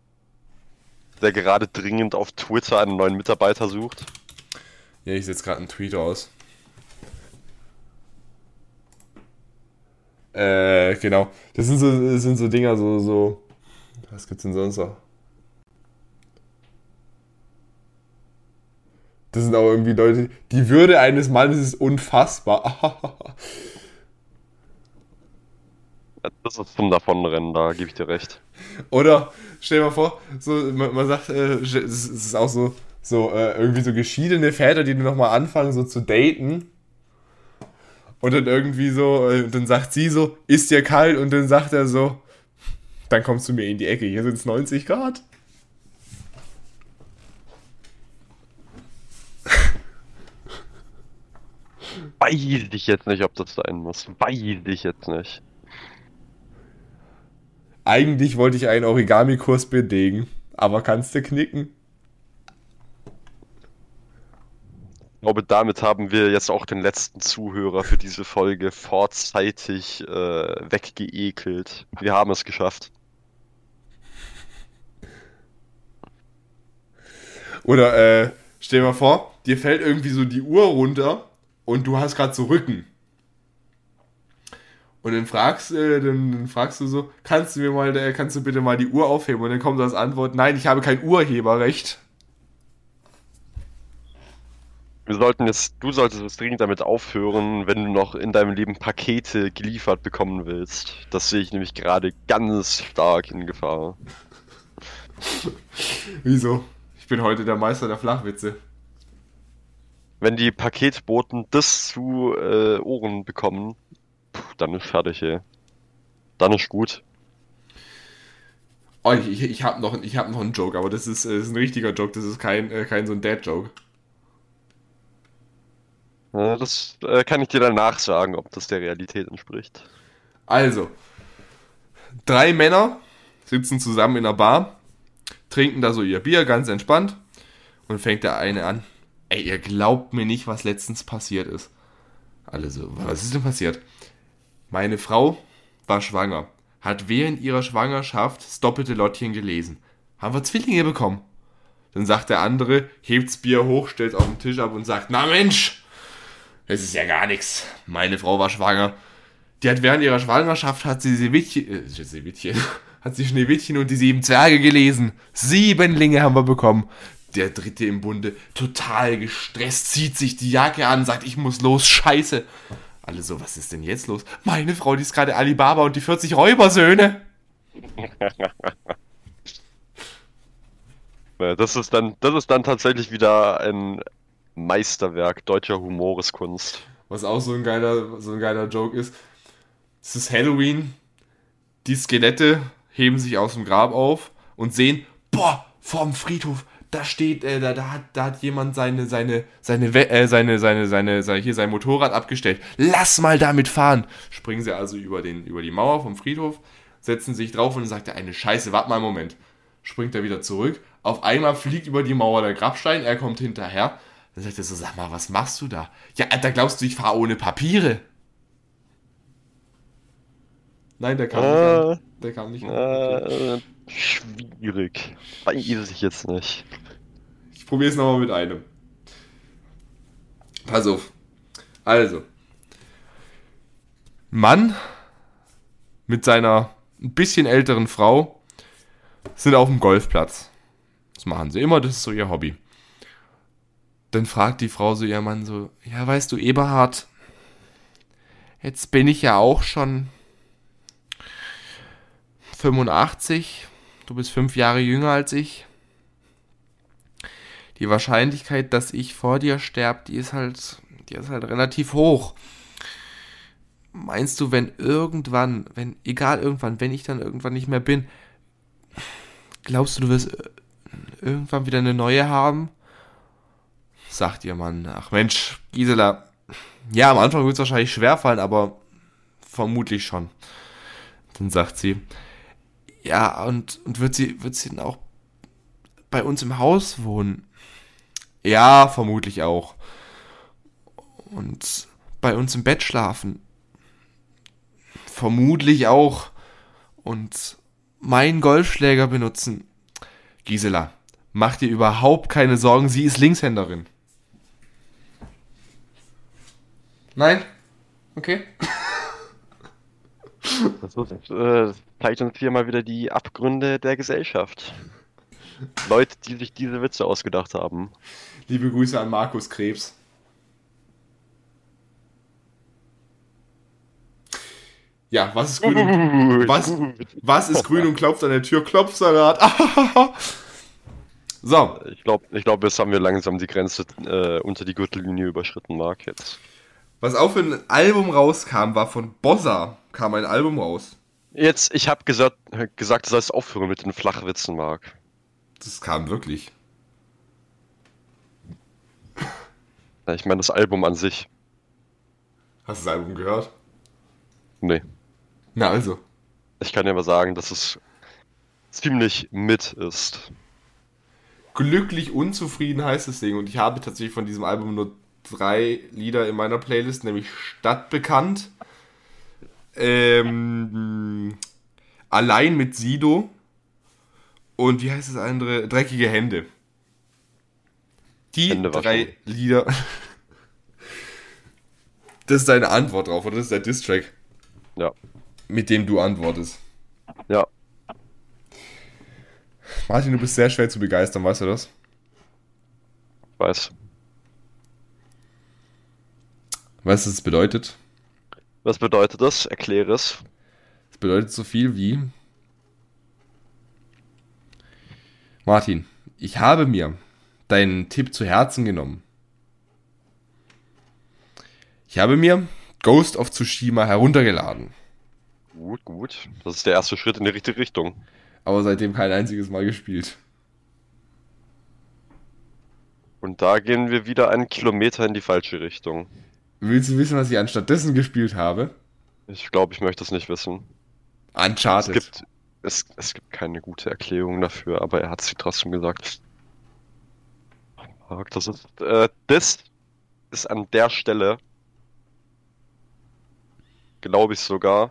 Der gerade dringend auf Twitter einen neuen Mitarbeiter sucht. Ja, ich setze gerade einen Tweet aus. Äh, genau. Das sind so, das sind so Dinger, so, so. Was gibt's denn sonst noch? Das sind auch irgendwie Leute. Die Würde eines Mannes ist unfassbar. Das ist zum Davonrennen, da gebe ich dir recht. Oder stell dir mal vor, so, man, man sagt, äh, es ist auch so, so äh, irgendwie so geschiedene Väter, die nochmal anfangen, so zu daten. Und dann irgendwie so, äh, dann sagt sie so, ist dir kalt? Und dann sagt er so, dann kommst du mir in die Ecke, hier sind es 90 Grad. Weiß ich jetzt nicht, ob das sein muss. Weiß ich jetzt nicht. Eigentlich wollte ich einen Origami-Kurs belegen, aber kannst du knicken? Ich glaube, damit haben wir jetzt auch den letzten Zuhörer für diese Folge vorzeitig äh, weggeekelt. Wir haben es geschafft. Oder äh, stell dir mal vor, dir fällt irgendwie so die Uhr runter und du hast gerade so Rücken. Und dann fragst, äh, dann, dann fragst du so, kannst du mir mal, äh, kannst du bitte mal die Uhr aufheben? Und dann kommt das Antwort, nein, ich habe kein Urheberrecht. Wir sollten jetzt, du solltest jetzt dringend damit aufhören, wenn du noch in deinem Leben Pakete geliefert bekommen willst. Das sehe ich nämlich gerade ganz stark in Gefahr. [laughs] Wieso? Ich bin heute der Meister der Flachwitze. Wenn die Paketboten das zu äh, Ohren bekommen, puh, dann ist fertig, ey. Dann ist gut. Oh, ich, ich, ich habe noch, ich hab noch einen Joke, aber das ist, äh, das ist ein richtiger Joke, das ist kein, äh, kein so ein Dad-Joke. Ja, das äh, kann ich dir danach sagen, ob das der Realität entspricht. Also, drei Männer sitzen zusammen in einer Bar, trinken da so ihr Bier ganz entspannt und fängt der eine an. Ey, ihr glaubt mir nicht, was letztens passiert ist. Alle so, was ist denn passiert? Meine Frau war schwanger, hat während ihrer Schwangerschaft das doppelte Lottchen gelesen. Haben wir Zwillinge bekommen? Dann sagt der andere, hebt's Bier hoch, stellt's auf den Tisch ab und sagt, na Mensch, das ist ja gar nichts. Meine Frau war schwanger. Die hat während ihrer Schwangerschaft hat sie Schneewittchen, äh, [laughs] hat sie Schneewittchen und die sieben Zwerge gelesen. Siebenlinge haben wir bekommen. Der dritte im Bunde, total gestresst, zieht sich die Jacke an, sagt, ich muss los, scheiße. Alle so, was ist denn jetzt los? Meine Frau, die ist gerade Alibaba und die 40 Räubersöhne. [laughs] Das ist dann, das ist dann tatsächlich wieder ein Meisterwerk deutscher Humoreskunst. Was auch so ein geiler, so ein geiler Joke ist. Es ist Halloween. Die Skelette heben sich aus dem Grab auf und sehen, boah, vorm Friedhof, da steht, äh, da, da, hat, da hat jemand seine, seine, seine, äh, seine, seine, seine, seine, hier sein Motorrad abgestellt. Lass mal damit fahren. Springen sie also über, den, über die Mauer vom Friedhof, setzen sich drauf und sagt er eine Scheiße, warte mal einen Moment. Springt er wieder zurück. Auf einmal fliegt über die Mauer der Grabstein, er kommt hinterher. Dann sagt er so, sag mal, was machst du da? Ja, da glaubst du, ich fahre ohne Papiere. Nein, der kam nicht Äh, an. Der kam nicht an. Okay. Schwierig. Weiß ich jetzt nicht. Ich probiere es nochmal mit einem. Pass auf. Also. Mann mit seiner ein bisschen älteren Frau sind auf dem Golfplatz. Das machen sie immer, das ist so ihr Hobby. Dann fragt die Frau so ihr Mann so, ja, weißt du, Eberhard, jetzt bin ich ja auch schon 85, du bist fünf Jahre jünger als ich die Wahrscheinlichkeit, dass ich vor dir sterb, die ist halt, die ist halt relativ hoch. Meinst du, wenn irgendwann, wenn, egal irgendwann, wenn ich dann irgendwann nicht mehr bin, glaubst du, du wirst äh, irgendwann wieder eine neue haben? Sagt ihr Mann, ach Mensch, Gisela, ja, am Anfang wird es wahrscheinlich schwer fallen, aber vermutlich schon. Dann sagt sie, ja, und, und wird sie, wird sie dann auch bei uns im Haus wohnen? Ja, vermutlich auch. Und bei uns im Bett schlafen? Vermutlich auch. Und meinen Golfschläger benutzen? Gisela, mach dir überhaupt keine Sorgen, sie ist Linkshänderin. Nein? Okay. Das ist, äh, zeigt uns hier mal wieder die Abgründe der Gesellschaft. Leute, die sich diese Witze ausgedacht haben. Liebe Grüße an Markus Krebs. Ja, was ist grün und, [laughs] was, was ist grün und klopft an der Tür? Klopfsalat. [laughs] so, Ich glaube, ich glaub, jetzt haben wir langsam die Grenze äh, unter die Gürtellinie überschritten, Marc, jetzt. was auch für ein Album rauskam, war von Bossa. Kam ein Album raus. Jetzt, ich habe gesagt, gesagt, du sollst aufhören mit den Flachwitzen, Marc. Das kam wirklich. Ja, Ich meine das Album an sich. Hast du das Album gehört? Nee. Na also. Ich kann dir aber sagen, dass es ziemlich mit ist. Glücklich unzufrieden heißt das Ding. Und ich habe tatsächlich von diesem Album nur drei Lieder in meiner Playlist, nämlich Stadtbekannt, ähm, Allein mit Sido und wie heißt das andere? Dreckige Hände. Die Hände drei. Lieder. Das ist deine Antwort drauf, oder? Das ist der Distrack, Ja. mit dem du antwortest. Ja. Martin, du bist sehr schwer zu begeistern, weißt du das? Weiß. Weißt du, was das bedeutet? Was bedeutet das? Erkläre es. Das bedeutet so viel wie. Martin, ich habe mir deinen Tipp zu Herzen genommen. Ich habe mir Ghost of Tsushima heruntergeladen, Gut, gut. Das ist der erste Schritt in die richtige Richtung. aber seitdem kein einziges Mal gespielt. Und da gehen wir wieder einen Kilometer in die falsche Richtung. Willst du wissen, was ich anstattdessen gespielt habe? Ich glaube, ich möchte es nicht wissen. Es Uncharted. gibt, es, es gibt keine gute Erklärung dafür, aber er hat sie trotzdem gesagt. Marc, das ist, äh, das ist an der Stelle, glaube ich sogar,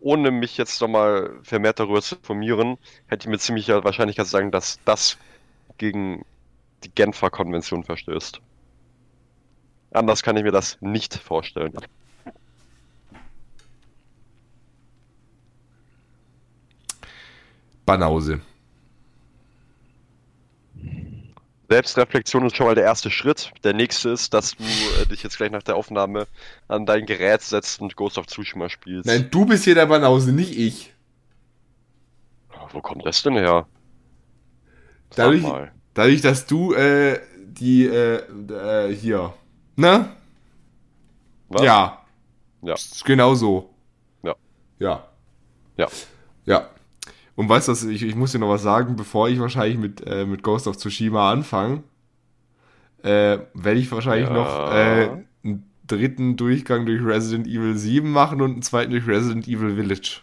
ohne mich jetzt nochmal vermehrt darüber zu informieren, hätte ich mir ziemlich Wahrscheinlichkeit sagen, dass das gegen die Genfer Konvention verstößt. Anders kann ich mir das nicht vorstellen. Banause. Selbstreflexion ist schon mal der erste Schritt. Der nächste ist, dass du äh, dich jetzt gleich nach der Aufnahme an dein Gerät setzt und Ghost of Tsushima spielst. Nein, du bist hier der Banause, nicht ich. Wo kommt das denn her? Sag Dadurch, mal. dadurch dass du äh, die äh, äh, hier. Ne? Was? Ja. Ja. Genau so. Ja. Ja. Ja. Ja. Und weißt du, ich, ich muss dir noch was sagen, bevor ich wahrscheinlich mit, äh, mit Ghost of Tsushima anfange, äh, werde ich wahrscheinlich Ja. noch äh, einen dritten Durchgang durch Resident Evil 7 machen und einen zweiten durch Resident Evil Village.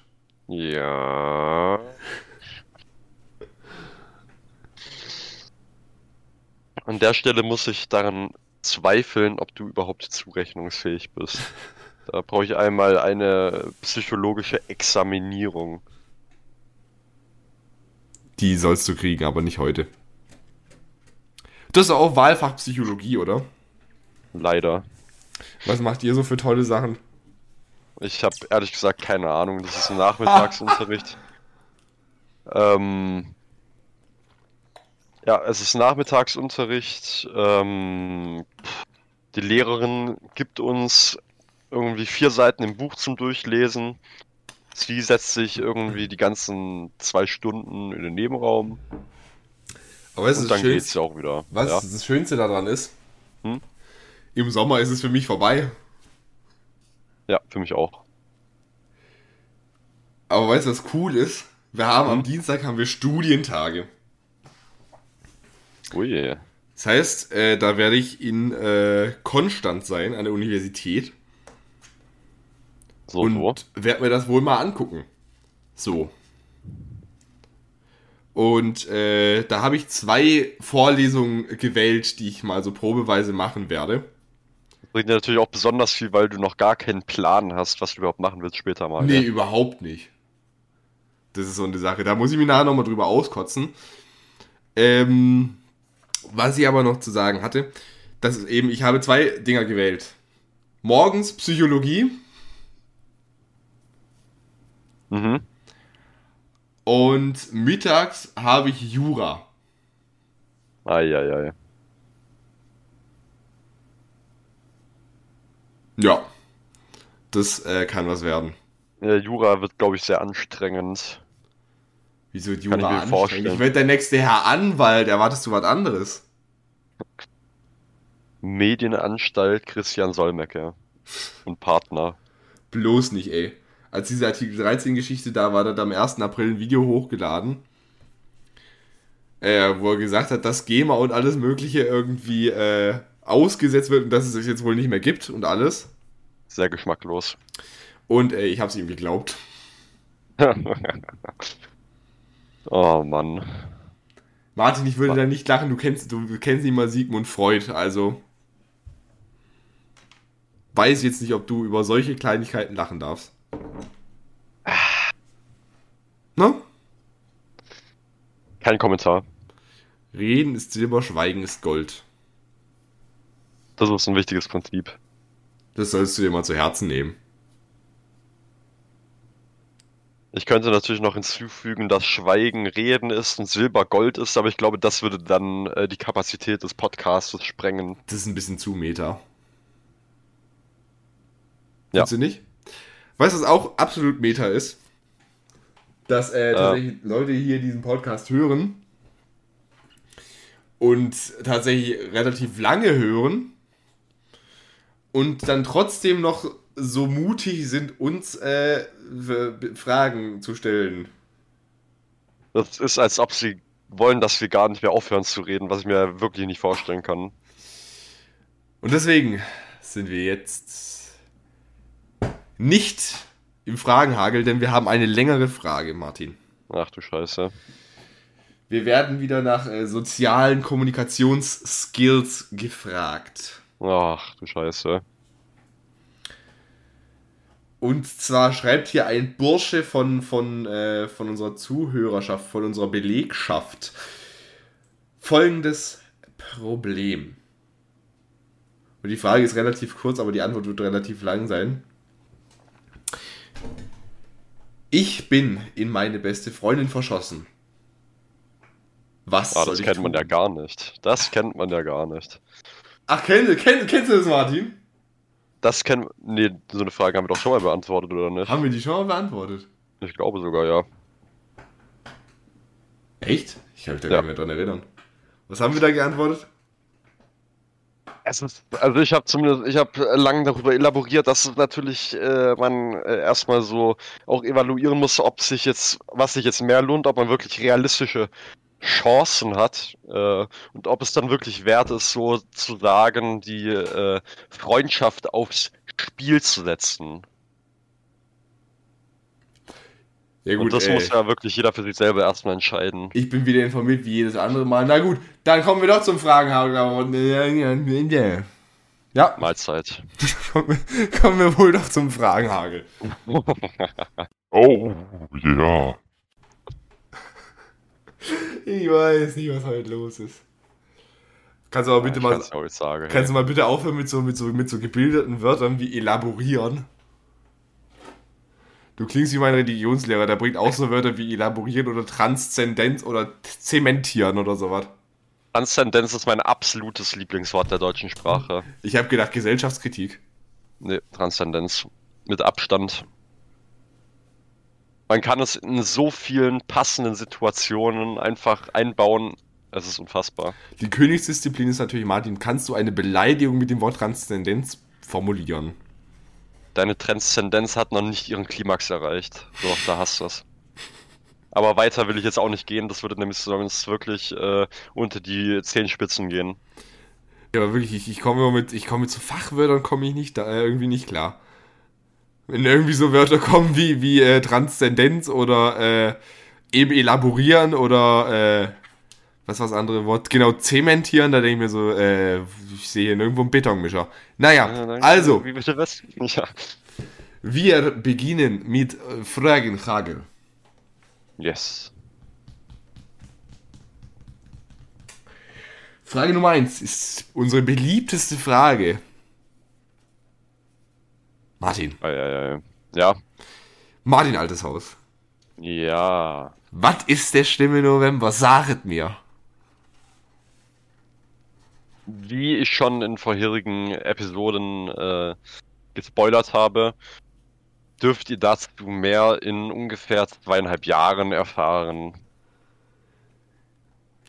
Ja. An der Stelle muss ich daran zweifeln, ob du überhaupt zurechnungsfähig bist. [laughs] Da brauche ich einmal eine psychologische Examinierung. Die sollst du kriegen, aber nicht heute. Das ist auch Wahlfach Psychologie, oder? Leider. Was macht ihr so für tolle Sachen? Ich habe ehrlich gesagt keine Ahnung. Das ist ein Nachmittagsunterricht. [laughs] ähm, ja, es ist Nachmittagsunterricht. Ähm, die Lehrerin gibt uns irgendwie vier Seiten im Buch zum Durchlesen. Sie setzt sich irgendwie die ganzen zwei Stunden in den Nebenraum Aber du, und das dann geht's Schönste, ja auch wieder. was Ja. das Schönste daran ist? Hm? Im Sommer ist es für mich vorbei. ja, für mich auch. Aber weißt du, was cool ist? Wir haben am Hm? Dienstag haben wir Studientage. Ui. Das heißt, äh, da werde ich in äh, Konstanz sein, an der Universität. So, und werde mir das wohl mal angucken. So. Und äh, da habe ich zwei Vorlesungen gewählt, die ich mal so probeweise machen werde. Bringt dir natürlich auch besonders viel, weil du noch gar keinen Plan hast, was du überhaupt machen willst später mal. Nee, gell? überhaupt nicht. Das ist so eine Sache. Da muss ich mich nachher nochmal drüber auskotzen. Ähm, was ich aber noch zu sagen hatte, das ist eben, ich habe zwei Dinger gewählt. Morgens Psychologie Mhm. und mittags habe ich Jura. Eieiei. Ja. Das äh, kann was werden. Ja, Jura wird, glaube ich, sehr anstrengend. Wieso wird Kann ich Jura mir anstrengend? vorstellen. Ich werde der nächste Herr Anwalt. Erwartest du was anderes? Medienanstalt Christian Solmecke und Partner. Bloß nicht, ey. Als diese Artikel 13 Geschichte da war, hat am 1. April ein Video hochgeladen, äh, wo er gesagt hat, dass GEMA und alles Mögliche irgendwie äh, ausgesetzt wird und dass es es jetzt wohl nicht mehr gibt und alles. Sehr geschmacklos. Und äh, ich habe es ihm geglaubt. [laughs] oh Mann. Martin, ich würde da nicht lachen, du kennst, du kennst nicht mal Sigmund Freud, also weiß jetzt nicht, ob du über solche Kleinigkeiten lachen darfst. Ne? Kein Kommentar. Reden ist Silber, Schweigen ist Gold. Das ist ein wichtiges Prinzip. Das sollst du dir mal zu Herzen nehmen. Ich könnte natürlich noch hinzufügen, dass Schweigen Reden ist und Silber Gold ist, aber ich glaube, das würde dann äh, die Kapazität des Podcasts sprengen. Das ist ein bisschen zu Meta. Ja. Findest du nicht? Weißt du, was auch absolut Meta ist? Dass äh, tatsächlich Leute hier diesen Podcast hören und tatsächlich relativ lange hören und dann trotzdem noch so mutig sind, uns äh, Fragen zu stellen. Das ist, als ob sie wollen, dass wir gar nicht mehr aufhören zu reden, was ich mir wirklich nicht vorstellen kann. Und deswegen sind wir jetzt nicht im Fragenhagel, denn wir haben eine längere Frage, Martin. Ach du Scheiße. Wir werden wieder nach äh, sozialen Kommunikationsskills gefragt. Ach du Scheiße. Und zwar schreibt hier ein Bursche von, von, äh, von unserer Zuhörerschaft, von unserer Belegschaft folgendes Problem. Und die Frage ist relativ kurz, aber die Antwort wird relativ lang sein. Ich bin in meine beste Freundin verschossen. Was Ah, soll das ich kennt tun? man ja gar nicht. Das kennt man ja gar nicht. Ach, kennst, kennst, kennst du das, Martin? Das kennen. Nee, so eine Frage haben wir doch schon mal beantwortet, oder nicht? Haben wir die schon mal beantwortet? Ich glaube sogar, ja. Echt? Ich kann mich da Ja. gar nicht mehr dran erinnern. Was haben wir da geantwortet? Ist, also ich habe zumindest, ich habe lange darüber elaboriert, dass natürlich äh, man äh, erstmal so auch evaluieren muss, ob sich jetzt, was sich jetzt mehr lohnt, ob man wirklich realistische Chancen hat äh, und ob es dann wirklich wert ist, so zu sagen, die äh, Freundschaft aufs Spiel zu setzen. Ja und gut, das ey. muss ja wirklich jeder für sich selber erstmal entscheiden. Ich bin wieder informiert wie jedes andere Mal. Na gut, dann kommen wir doch zum Fragenhagel. Ja, Mahlzeit. [laughs] kommen wir, kommen wir wohl doch zum Fragenhagel. [laughs] Oh, ja. Ich weiß nicht, was heute los ist. Kannst du aber bitte ich mal, sagen. kannst du mal bitte aufhören mit so, mit so, mit so gebildeten Wörtern wie elaborieren? Du klingst wie mein Religionslehrer, der bringt auch so Wörter wie elaborieren oder Transzendenz oder zementieren oder sowas. Transzendenz ist mein absolutes Lieblingswort der deutschen Sprache. Ich habe gedacht, Gesellschaftskritik. Nee, Transzendenz. Mit Abstand. Man kann es in so vielen passenden Situationen einfach einbauen. Es ist unfassbar. Die Königsdisziplin ist natürlich, Martin, kannst du eine Beleidigung mit dem Wort Transzendenz formulieren? Deine Transzendenz hat noch nicht ihren Klimax erreicht. So, da hast du es. Aber weiter will ich jetzt auch nicht gehen. Das würde nämlich sonst wirklich äh, unter die Zehenspitzen gehen. Ja, aber wirklich, ich, ich komme mit, ich komme mit so Fachwörtern, komme ich nicht da äh, irgendwie nicht klar. Wenn irgendwie so Wörter kommen wie, wie äh, Transzendenz oder äh, eben elaborieren oder äh, was war das andere Wort? Genau, zementieren, da denke ich mir so, äh, ich sehe hier nirgendwo einen Betonmischer. Naja, Ja, danke. also, Wie bitte was? Ja. wir beginnen mit äh, Fragenhagel. Yes. Frage Nummer eins ist unsere beliebteste Frage. Martin. Ei, ei, ei. Ja. Martin Alteshaus. Ja. Was ist der Stimme November? Saget mir. Wie ich schon in vorherigen Episoden äh, gespoilert habe, dürft ihr dazu mehr in ungefähr zweieinhalb Jahren erfahren.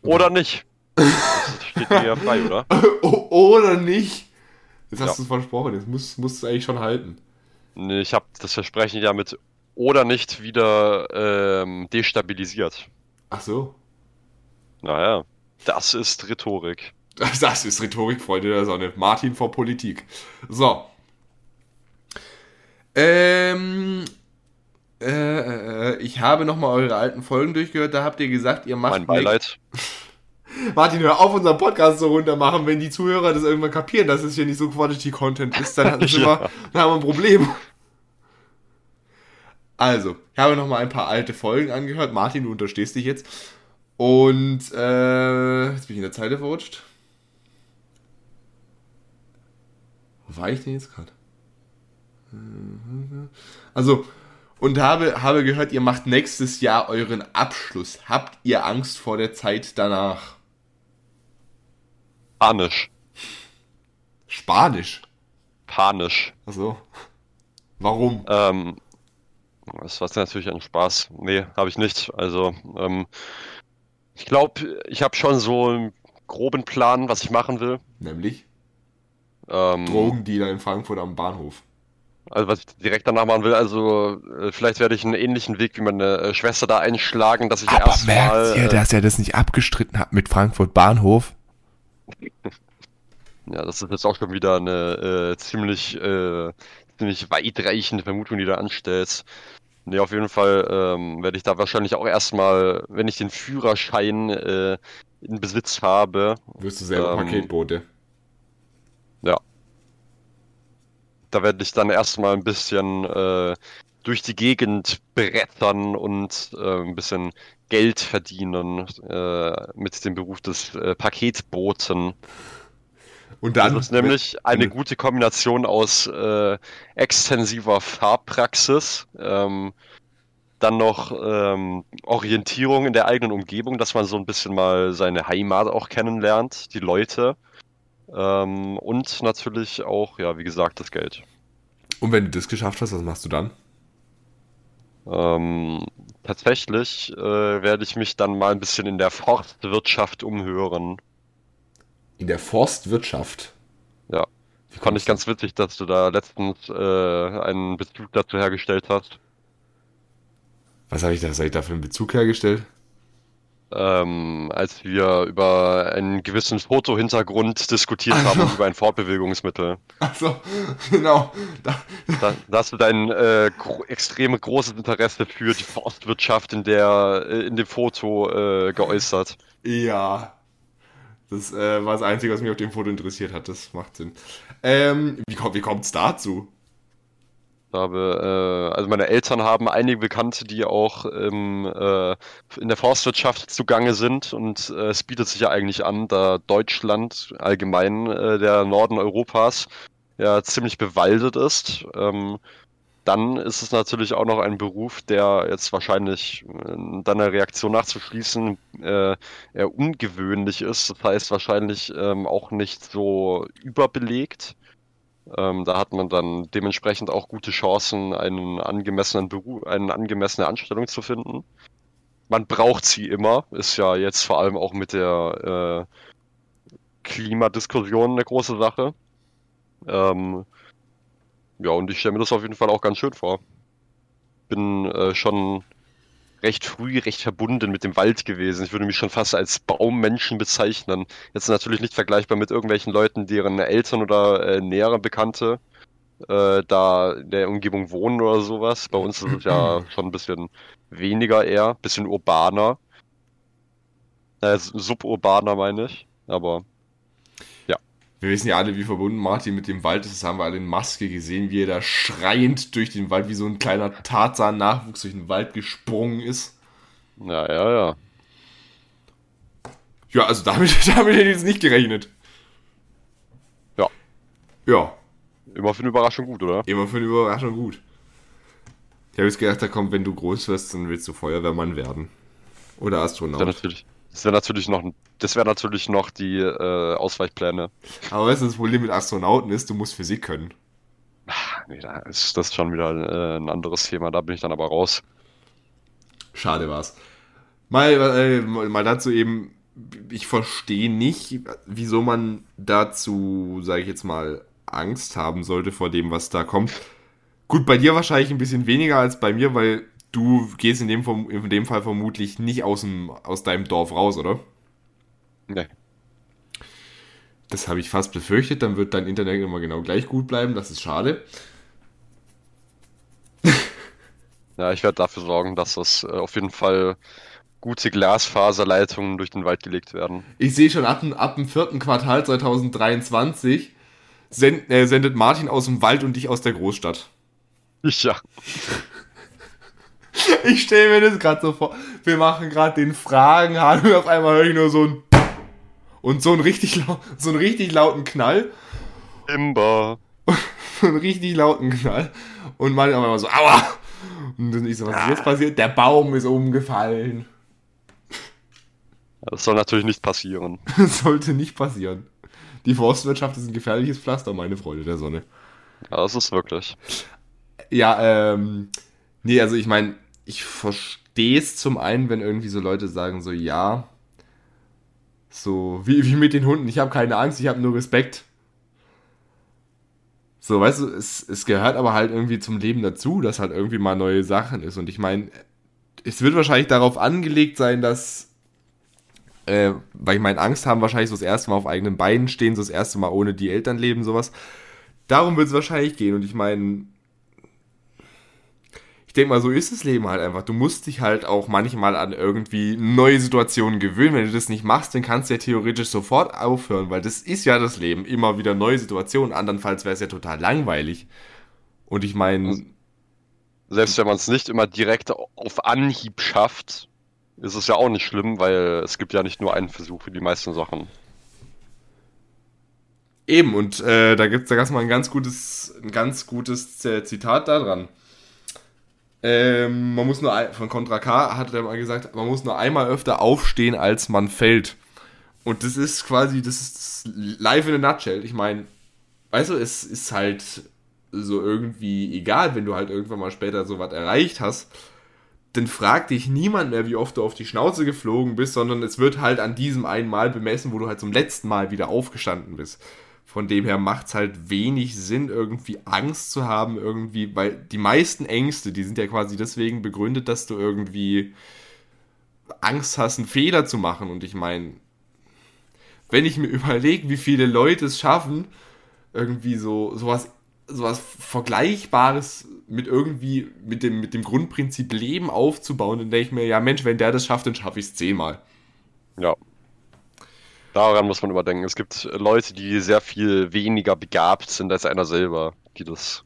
Oder nicht? [laughs] Das steht mir ja frei, oder? Oder nicht? Jetzt hast Ja. du es versprochen, jetzt musst, musst du es eigentlich schon halten. Nee, Ich habe das Versprechen ja mit oder nicht wieder ähm, destabilisiert. Ach so. Naja, das ist Rhetorik. [laughs] Das ist Rhetorik, Freunde der Sonne. Martin vor Politik. So. Ähm. Äh, äh, ich habe nochmal eure alten Folgen durchgehört. Da habt ihr gesagt, ihr macht. Mein Beileid. Martin, hör auf, unseren Podcast so runter machen. Wenn die Zuhörer das irgendwann kapieren, dass es hier nicht so Quality-Content ist, dann, [laughs] Ja. mal, dann haben wir ein Problem. Also, ich habe nochmal ein paar alte Folgen angehört. Martin, du unterstehst dich jetzt. Und, äh, jetzt bin ich in der Zeile verrutscht. Wo war ich denn jetzt gerade? Also, und habe, habe gehört, ihr macht nächstes Jahr euren Abschluss. Habt ihr Angst vor der Zeit danach? Panisch. Spanisch. Panisch. Achso. Warum? Ähm, das war natürlich ein Spaß. Nee, habe ich nicht. Also, ähm, ich glaube, ich habe schon so einen groben Plan, was ich machen will. Nämlich Ähm, Drogendealer in Frankfurt am Bahnhof. Also, was ich direkt danach machen will, also äh, vielleicht werde ich einen ähnlichen Weg wie meine äh, Schwester da einschlagen, dass ich Aber merkt erstmal. ihr, Äh, dass er das nicht abgestritten hat mit Frankfurt Bahnhof? [laughs] ja, das ist jetzt auch schon wieder eine äh, ziemlich, äh, ziemlich weitreichende Vermutung, die du anstellst. Nee, auf jeden Fall ähm, werde ich da wahrscheinlich auch erstmal, wenn ich den Führerschein äh, in Besitz habe, Wirst du selber Ähm, Paketbote. da werde ich dann erstmal ein bisschen äh, durch die Gegend brettern und äh, ein bisschen Geld verdienen äh, mit dem Beruf des äh, Paketboten. Und Das dann. ist nämlich eine gute Kombination aus äh, extensiver Fahrpraxis, ähm, dann noch ähm, Orientierung in der eigenen Umgebung, dass man so ein bisschen mal seine Heimat auch kennenlernt, die Leute. Ähm, und natürlich auch, ja, wie gesagt, das Geld. Und wenn du das geschafft hast, was machst du dann? Tatsächlich äh, werde ich mich dann mal ein bisschen in der Forstwirtschaft umhören. In der Forstwirtschaft. Ja. Fand ich ganz witzig, dass du da letztens äh, einen Bezug dazu hergestellt hast. Was habe ich da, was hab ich da für einen Bezug hergestellt? Ähm, als wir über einen gewissen Fotohintergrund diskutiert haben, über ein Fortbewegungsmittel. Achso, [laughs] genau. Da, Da, da hast du dein äh, gro extreme großes Interesse für die Forstwirtschaft in der äh, in dem Foto äh, geäußert. ja. Das äh, war das Einzige, was mich auf dem Foto interessiert hat. Das macht Sinn. Ähm, wie kommt wie kommt's dazu? Habe, äh, also meine Eltern haben einige Bekannte, die auch im, äh, in der Forstwirtschaft zugange sind und äh, es bietet sich ja eigentlich an, da Deutschland allgemein äh, der Norden Europas ja ziemlich bewaldet ist. Ähm, dann ist es natürlich auch noch ein Beruf, der jetzt wahrscheinlich äh, deiner Reaktion nachzuschließen äh, eher ungewöhnlich ist. Das heißt wahrscheinlich ähm, auch nicht so überbelegt. Ähm, da hat man dann dementsprechend auch gute Chancen, einen angemessenen Beruf, eine angemessene Anstellung zu finden. Man braucht sie immer, ist ja jetzt vor allem auch mit der äh, Klimadiskussion eine große Sache. Ähm, ja, und ich stelle mir das auf jeden Fall auch ganz schön vor. Bin äh, schon recht früh recht verbunden mit dem Wald gewesen. Ich würde mich schon fast als Baummenschen bezeichnen. Jetzt natürlich nicht vergleichbar mit irgendwelchen Leuten, deren Eltern oder äh, nähere Bekannte äh, da in der Umgebung wohnen oder sowas. Bei uns ist es ja [clears throat] schon ein bisschen weniger eher, bisschen urbaner. Äh, suburbaner meine ich. Aber Wir wissen ja alle, wie verbunden Martin mit dem Wald ist. Das haben wir alle in Maske gesehen, wie er da schreiend durch den Wald, wie so ein kleiner Tarzan-Nachwuchs durch den Wald gesprungen ist. ja, ja, ja. Ja, also damit, [laughs] damit hätte ich jetzt nicht gerechnet. Ja. Ja, Immer für eine Überraschung gut, oder? immer für eine Überraschung gut. Ich habe jetzt gedacht, da kommt, wenn du groß wirst, dann willst du Feuerwehrmann werden. Oder Astronaut. natürlich, das wäre natürlich noch, das wäre natürlich noch die äh, Ausweichpläne. Aber weißt du, das Problem mit Astronauten ist, du musst Physik können. Nee, da ist das schon wieder äh, ein anderes Thema. Da bin ich dann aber raus. Schade war's. Mal, äh, mal dazu eben, ich verstehe nicht, wieso man dazu, sage ich jetzt mal, Angst haben sollte vor dem, was da kommt. Gut, bei dir wahrscheinlich ein bisschen weniger als bei mir, weil du gehst in dem, in dem Fall vermutlich nicht aus, dem, aus deinem Dorf raus, oder? Nee. Das habe ich fast befürchtet, dann wird dein Internet immer genau gleich gut bleiben, das ist schade. Ja, ich werde dafür sorgen, dass das äh, auf jeden Fall gute Glasfaserleitungen durch den Wald gelegt werden. Ich sehe schon ab, dem- ab dem vierten Quartal 2023 send, äh, sendet Martin aus dem Wald und dich aus der Großstadt. [laughs] Ja. [laughs] Ich stelle mir das gerade so vor. Wir machen gerade den Fragenhahn und auf einmal höre ich nur so ein und so einen richtig, so einen richtig lauten Knall. Timber. [laughs] So einen richtig lauten Knall. Und Martin auf einmal so, aua! Und dann ich so, was ist jetzt passiert? Der Baum ist umgefallen. Das soll natürlich nicht passieren. [laughs] Das sollte nicht passieren. Die Forstwirtschaft ist ein gefährliches Pflaster, meine Freunde der Sonne. Ja, das ist wirklich. Ja, ähm, nee, also ich meine, ich verstehe es zum einen, wenn irgendwie so Leute sagen, so, ja, so, wie, wie mit den Hunden, ich habe keine Angst, ich habe nur Respekt. So, weißt du, es, es gehört aber halt irgendwie zum Leben dazu, dass halt irgendwie mal neue Sachen ist. Und ich meine, es wird wahrscheinlich darauf angelegt sein, dass, äh, weil ich meine, Angst haben, wahrscheinlich so das erste Mal auf eigenen Beinen stehen, so das erste Mal ohne die Eltern leben, sowas. Darum wird es wahrscheinlich gehen. Und ich meine, ich denke mal, so ist das Leben halt einfach. Du musst dich halt auch manchmal an irgendwie neue Situationen gewöhnen. Wenn du das nicht machst, dann kannst du ja theoretisch sofort aufhören, weil das ist ja das Leben. Immer wieder neue Situationen. Andernfalls wäre es ja total langweilig. Und ich meine, Selbst wenn man es nicht immer direkt auf Anhieb schafft, ist es ja auch nicht schlimm, weil es gibt ja nicht nur einen Versuch für die meisten Sachen. eben, und äh, da gibt es da gab's mal ein ganz gutes, ein ganz gutes äh, Zitat da dran. Ähm, man muss nur, von Contra K hat er mal gesagt, man muss nur einmal öfter aufstehen, als man fällt. Und das ist quasi, das ist live in a nutshell. Ich meine, weißt du, es ist halt so irgendwie egal, wenn du halt irgendwann mal später so was erreicht hast, dann fragt dich niemand mehr, wie oft du auf die Schnauze geflogen bist, sondern es wird halt an diesem einen Mal bemessen, wo du halt zum letzten Mal wieder aufgestanden bist. Von dem her macht es halt wenig Sinn, irgendwie Angst zu haben, irgendwie, weil die meisten Ängste, die sind ja quasi deswegen begründet, dass du irgendwie Angst hast, einen Fehler zu machen. Und ich meine, wenn ich mir [laughs] überlege, wie viele Leute es schaffen, irgendwie so sowas sowas Vergleichbares mit irgendwie mit dem, mit dem Grundprinzip Leben aufzubauen, dann denke ich mir, ja Mensch, wenn der das schafft, dann schaffe ich es zehnmal. Ja. Daran muss man überdenken. Es gibt Leute, die sehr viel weniger begabt sind als einer selber, die das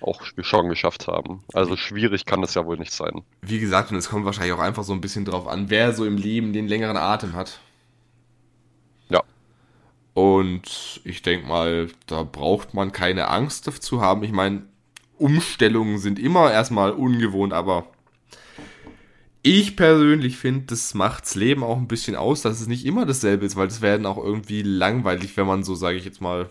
auch schon geschafft haben. Also schwierig kann das ja wohl nicht sein. Wie gesagt, und es kommt wahrscheinlich auch einfach so ein bisschen drauf an, wer so im Leben den längeren Atem hat. Ja. Und ich denke mal, da braucht man keine Angst zu haben. Ich meine, Umstellungen sind immer erstmal ungewohnt, aber ich persönlich finde, das macht's Leben auch ein bisschen aus, dass es nicht immer dasselbe ist, weil es werden auch irgendwie langweilig, wenn man so, sage ich jetzt mal,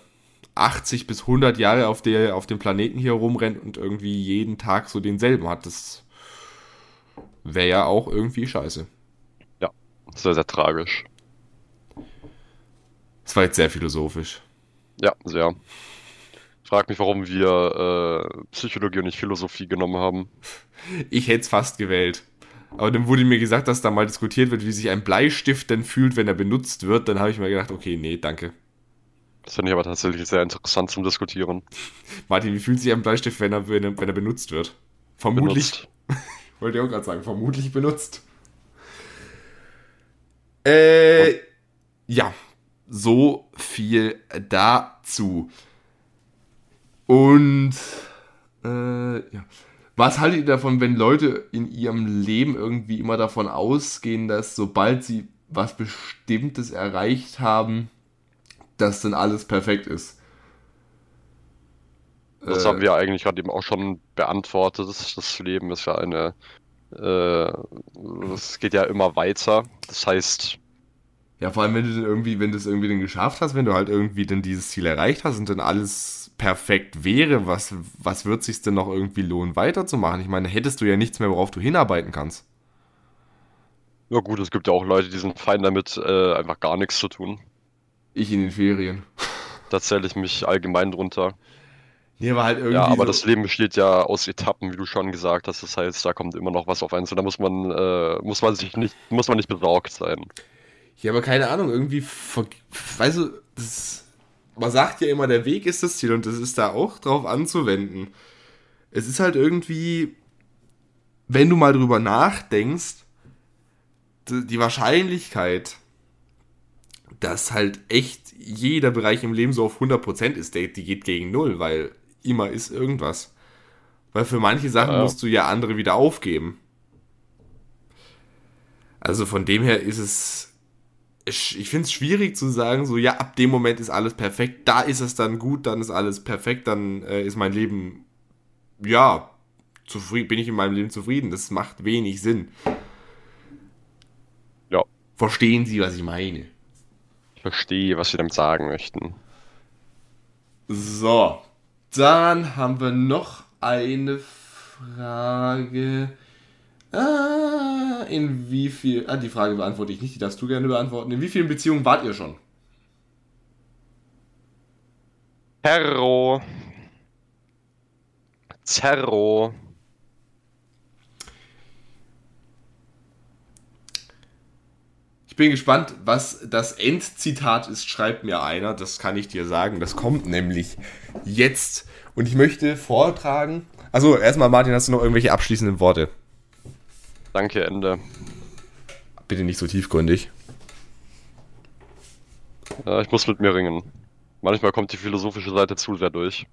80 bis 100 Jahre auf, der, auf dem Planeten hier rumrennt und irgendwie jeden Tag so denselben hat. Das wäre ja auch irgendwie scheiße. Ja, sehr, sehr tragisch. Das war jetzt sehr philosophisch. Ja, sehr. Ich frage mich, warum wir äh, Psychologie und nicht Philosophie genommen haben. Ich hätte es fast gewählt. Aber dann wurde mir gesagt, dass da mal diskutiert wird, wie sich ein Bleistift denn fühlt, wenn er benutzt wird. Dann habe ich mir gedacht, okay, nee, danke. Das finde ich aber tatsächlich sehr interessant zum Diskutieren. [laughs] Martin, wie fühlt sich ein Bleistift, wenn er, wenn er, wenn er benutzt wird? Vermutlich. [laughs] Wollte ich auch gerade sagen, vermutlich benutzt. Äh, ja, so viel dazu. Und äh, ja. Was haltet ihr davon, wenn Leute in ihrem Leben irgendwie immer davon ausgehen, dass sobald sie was Bestimmtes erreicht haben, dass dann alles perfekt ist? Das Äh, haben wir eigentlich gerade eben auch schon beantwortet. Das Leben ist ja eine. Äh, es geht ja immer weiter. Das heißt, Ja, vor allem, wenn du dann irgendwie, wenn du es irgendwie dann geschafft hast, wenn du halt irgendwie dann dieses Ziel erreicht hast und dann alles perfekt wäre, was, was wird sich denn noch irgendwie lohnen, weiterzumachen? Ich meine, hättest du ja nichts mehr, worauf du hinarbeiten kannst. ja gut, es gibt ja auch Leute, die sind fein damit, äh, einfach gar nichts zu tun. Ich in den Ferien. [laughs] Da zähle ich mich allgemein drunter. Nee, aber halt irgendwie. Ja, aber so, das Leben besteht ja aus Etappen, wie du schon gesagt hast. Das heißt, da kommt immer noch was auf einen zu. Da muss man, äh, muss man sich nicht, muss man nicht besorgt sein. Ja, aber keine Ahnung, irgendwie, weißt du, das, man sagt ja immer, der Weg ist das Ziel und das ist da auch drauf anzuwenden. Es ist halt irgendwie, wenn du mal drüber nachdenkst, die Wahrscheinlichkeit, dass halt echt jeder Bereich im Leben so auf 100% ist, die geht gegen Null, weil immer ist irgendwas. Weil für manche Sachen Ja. musst du ja andere wieder aufgeben. Also von dem her ist es ich finde es schwierig zu sagen, so ja, ab dem Moment ist alles perfekt, da ist es dann gut, dann ist alles perfekt, dann äh, ist mein Leben, ja, zufrieden, bin ich in meinem Leben zufrieden. Das macht wenig Sinn. Ja. Verstehen Sie, was ich meine? Ich verstehe, was sie damit sagen möchten. So, dann haben wir noch eine Frage. Ah, in wie viel. Ah, die Frage beantworte ich nicht, die darfst du gerne beantworten. In wie vielen Beziehungen wart ihr schon? Terro. Zerro. Ich bin gespannt, was das Endzitat ist, schreibt mir einer. Das kann ich dir sagen. Das kommt nämlich jetzt. Und ich möchte vortragen. Also, erstmal, Martin, hast du noch irgendwelche abschließenden Worte? Danke, Ende. Bitte nicht so tiefgründig. Ja, ich muss mit mir ringen. Manchmal kommt die philosophische Seite zu sehr durch.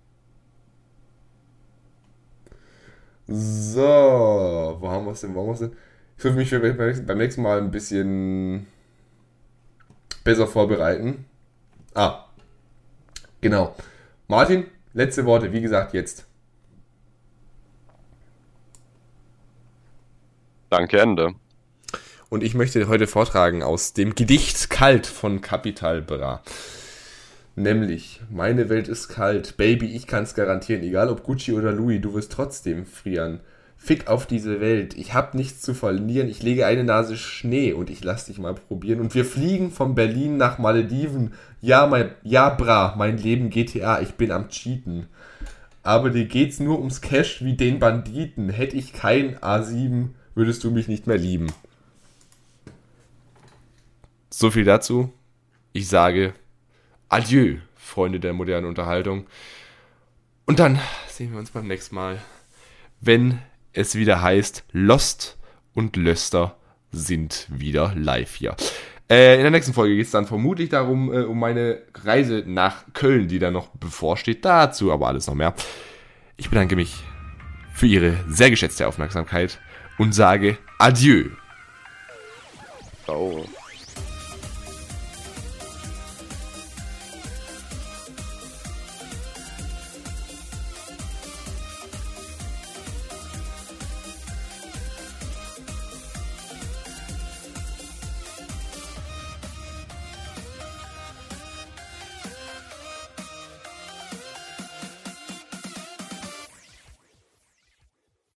So, wo haben wir es denn? Wo haben wir es denn? Ich würde mich für beim nächsten- beim nächsten Mal ein bisschen besser vorbereiten. Ah, genau. Martin, letzte Worte, wie gesagt, jetzt. Danke, Ende. Und ich möchte heute vortragen aus dem Gedicht Kalt von Capital Bra. Nämlich, meine Welt ist kalt, Baby, ich kann's garantieren, egal ob Gucci oder Louis, du wirst trotzdem frieren. Fick auf diese Welt. Ich hab nichts zu verlieren. Ich lege eine Nase Schnee und ich lass dich mal probieren. Und wir fliegen von Berlin nach Malediven. Ja, mein, ja, bra, mein Leben GTA. Ich bin am Cheaten. Aber dir geht's nur ums Cash wie den Banditen. Hätte ich kein A7, würdest du mich nicht mehr lieben. So viel dazu. Ich sage Adieu, Freunde der modernen Unterhaltung. Und dann sehen wir uns beim nächsten Mal, wenn es wieder heißt, Lost und Löster sind wieder live hier. Äh, in der nächsten Folge geht es dann vermutlich darum, äh, um meine Reise nach Köln, die da noch bevorsteht. Dazu aber alles noch mehr. Ich bedanke mich für Ihre sehr geschätzte Aufmerksamkeit und sage Adieu. Ciao.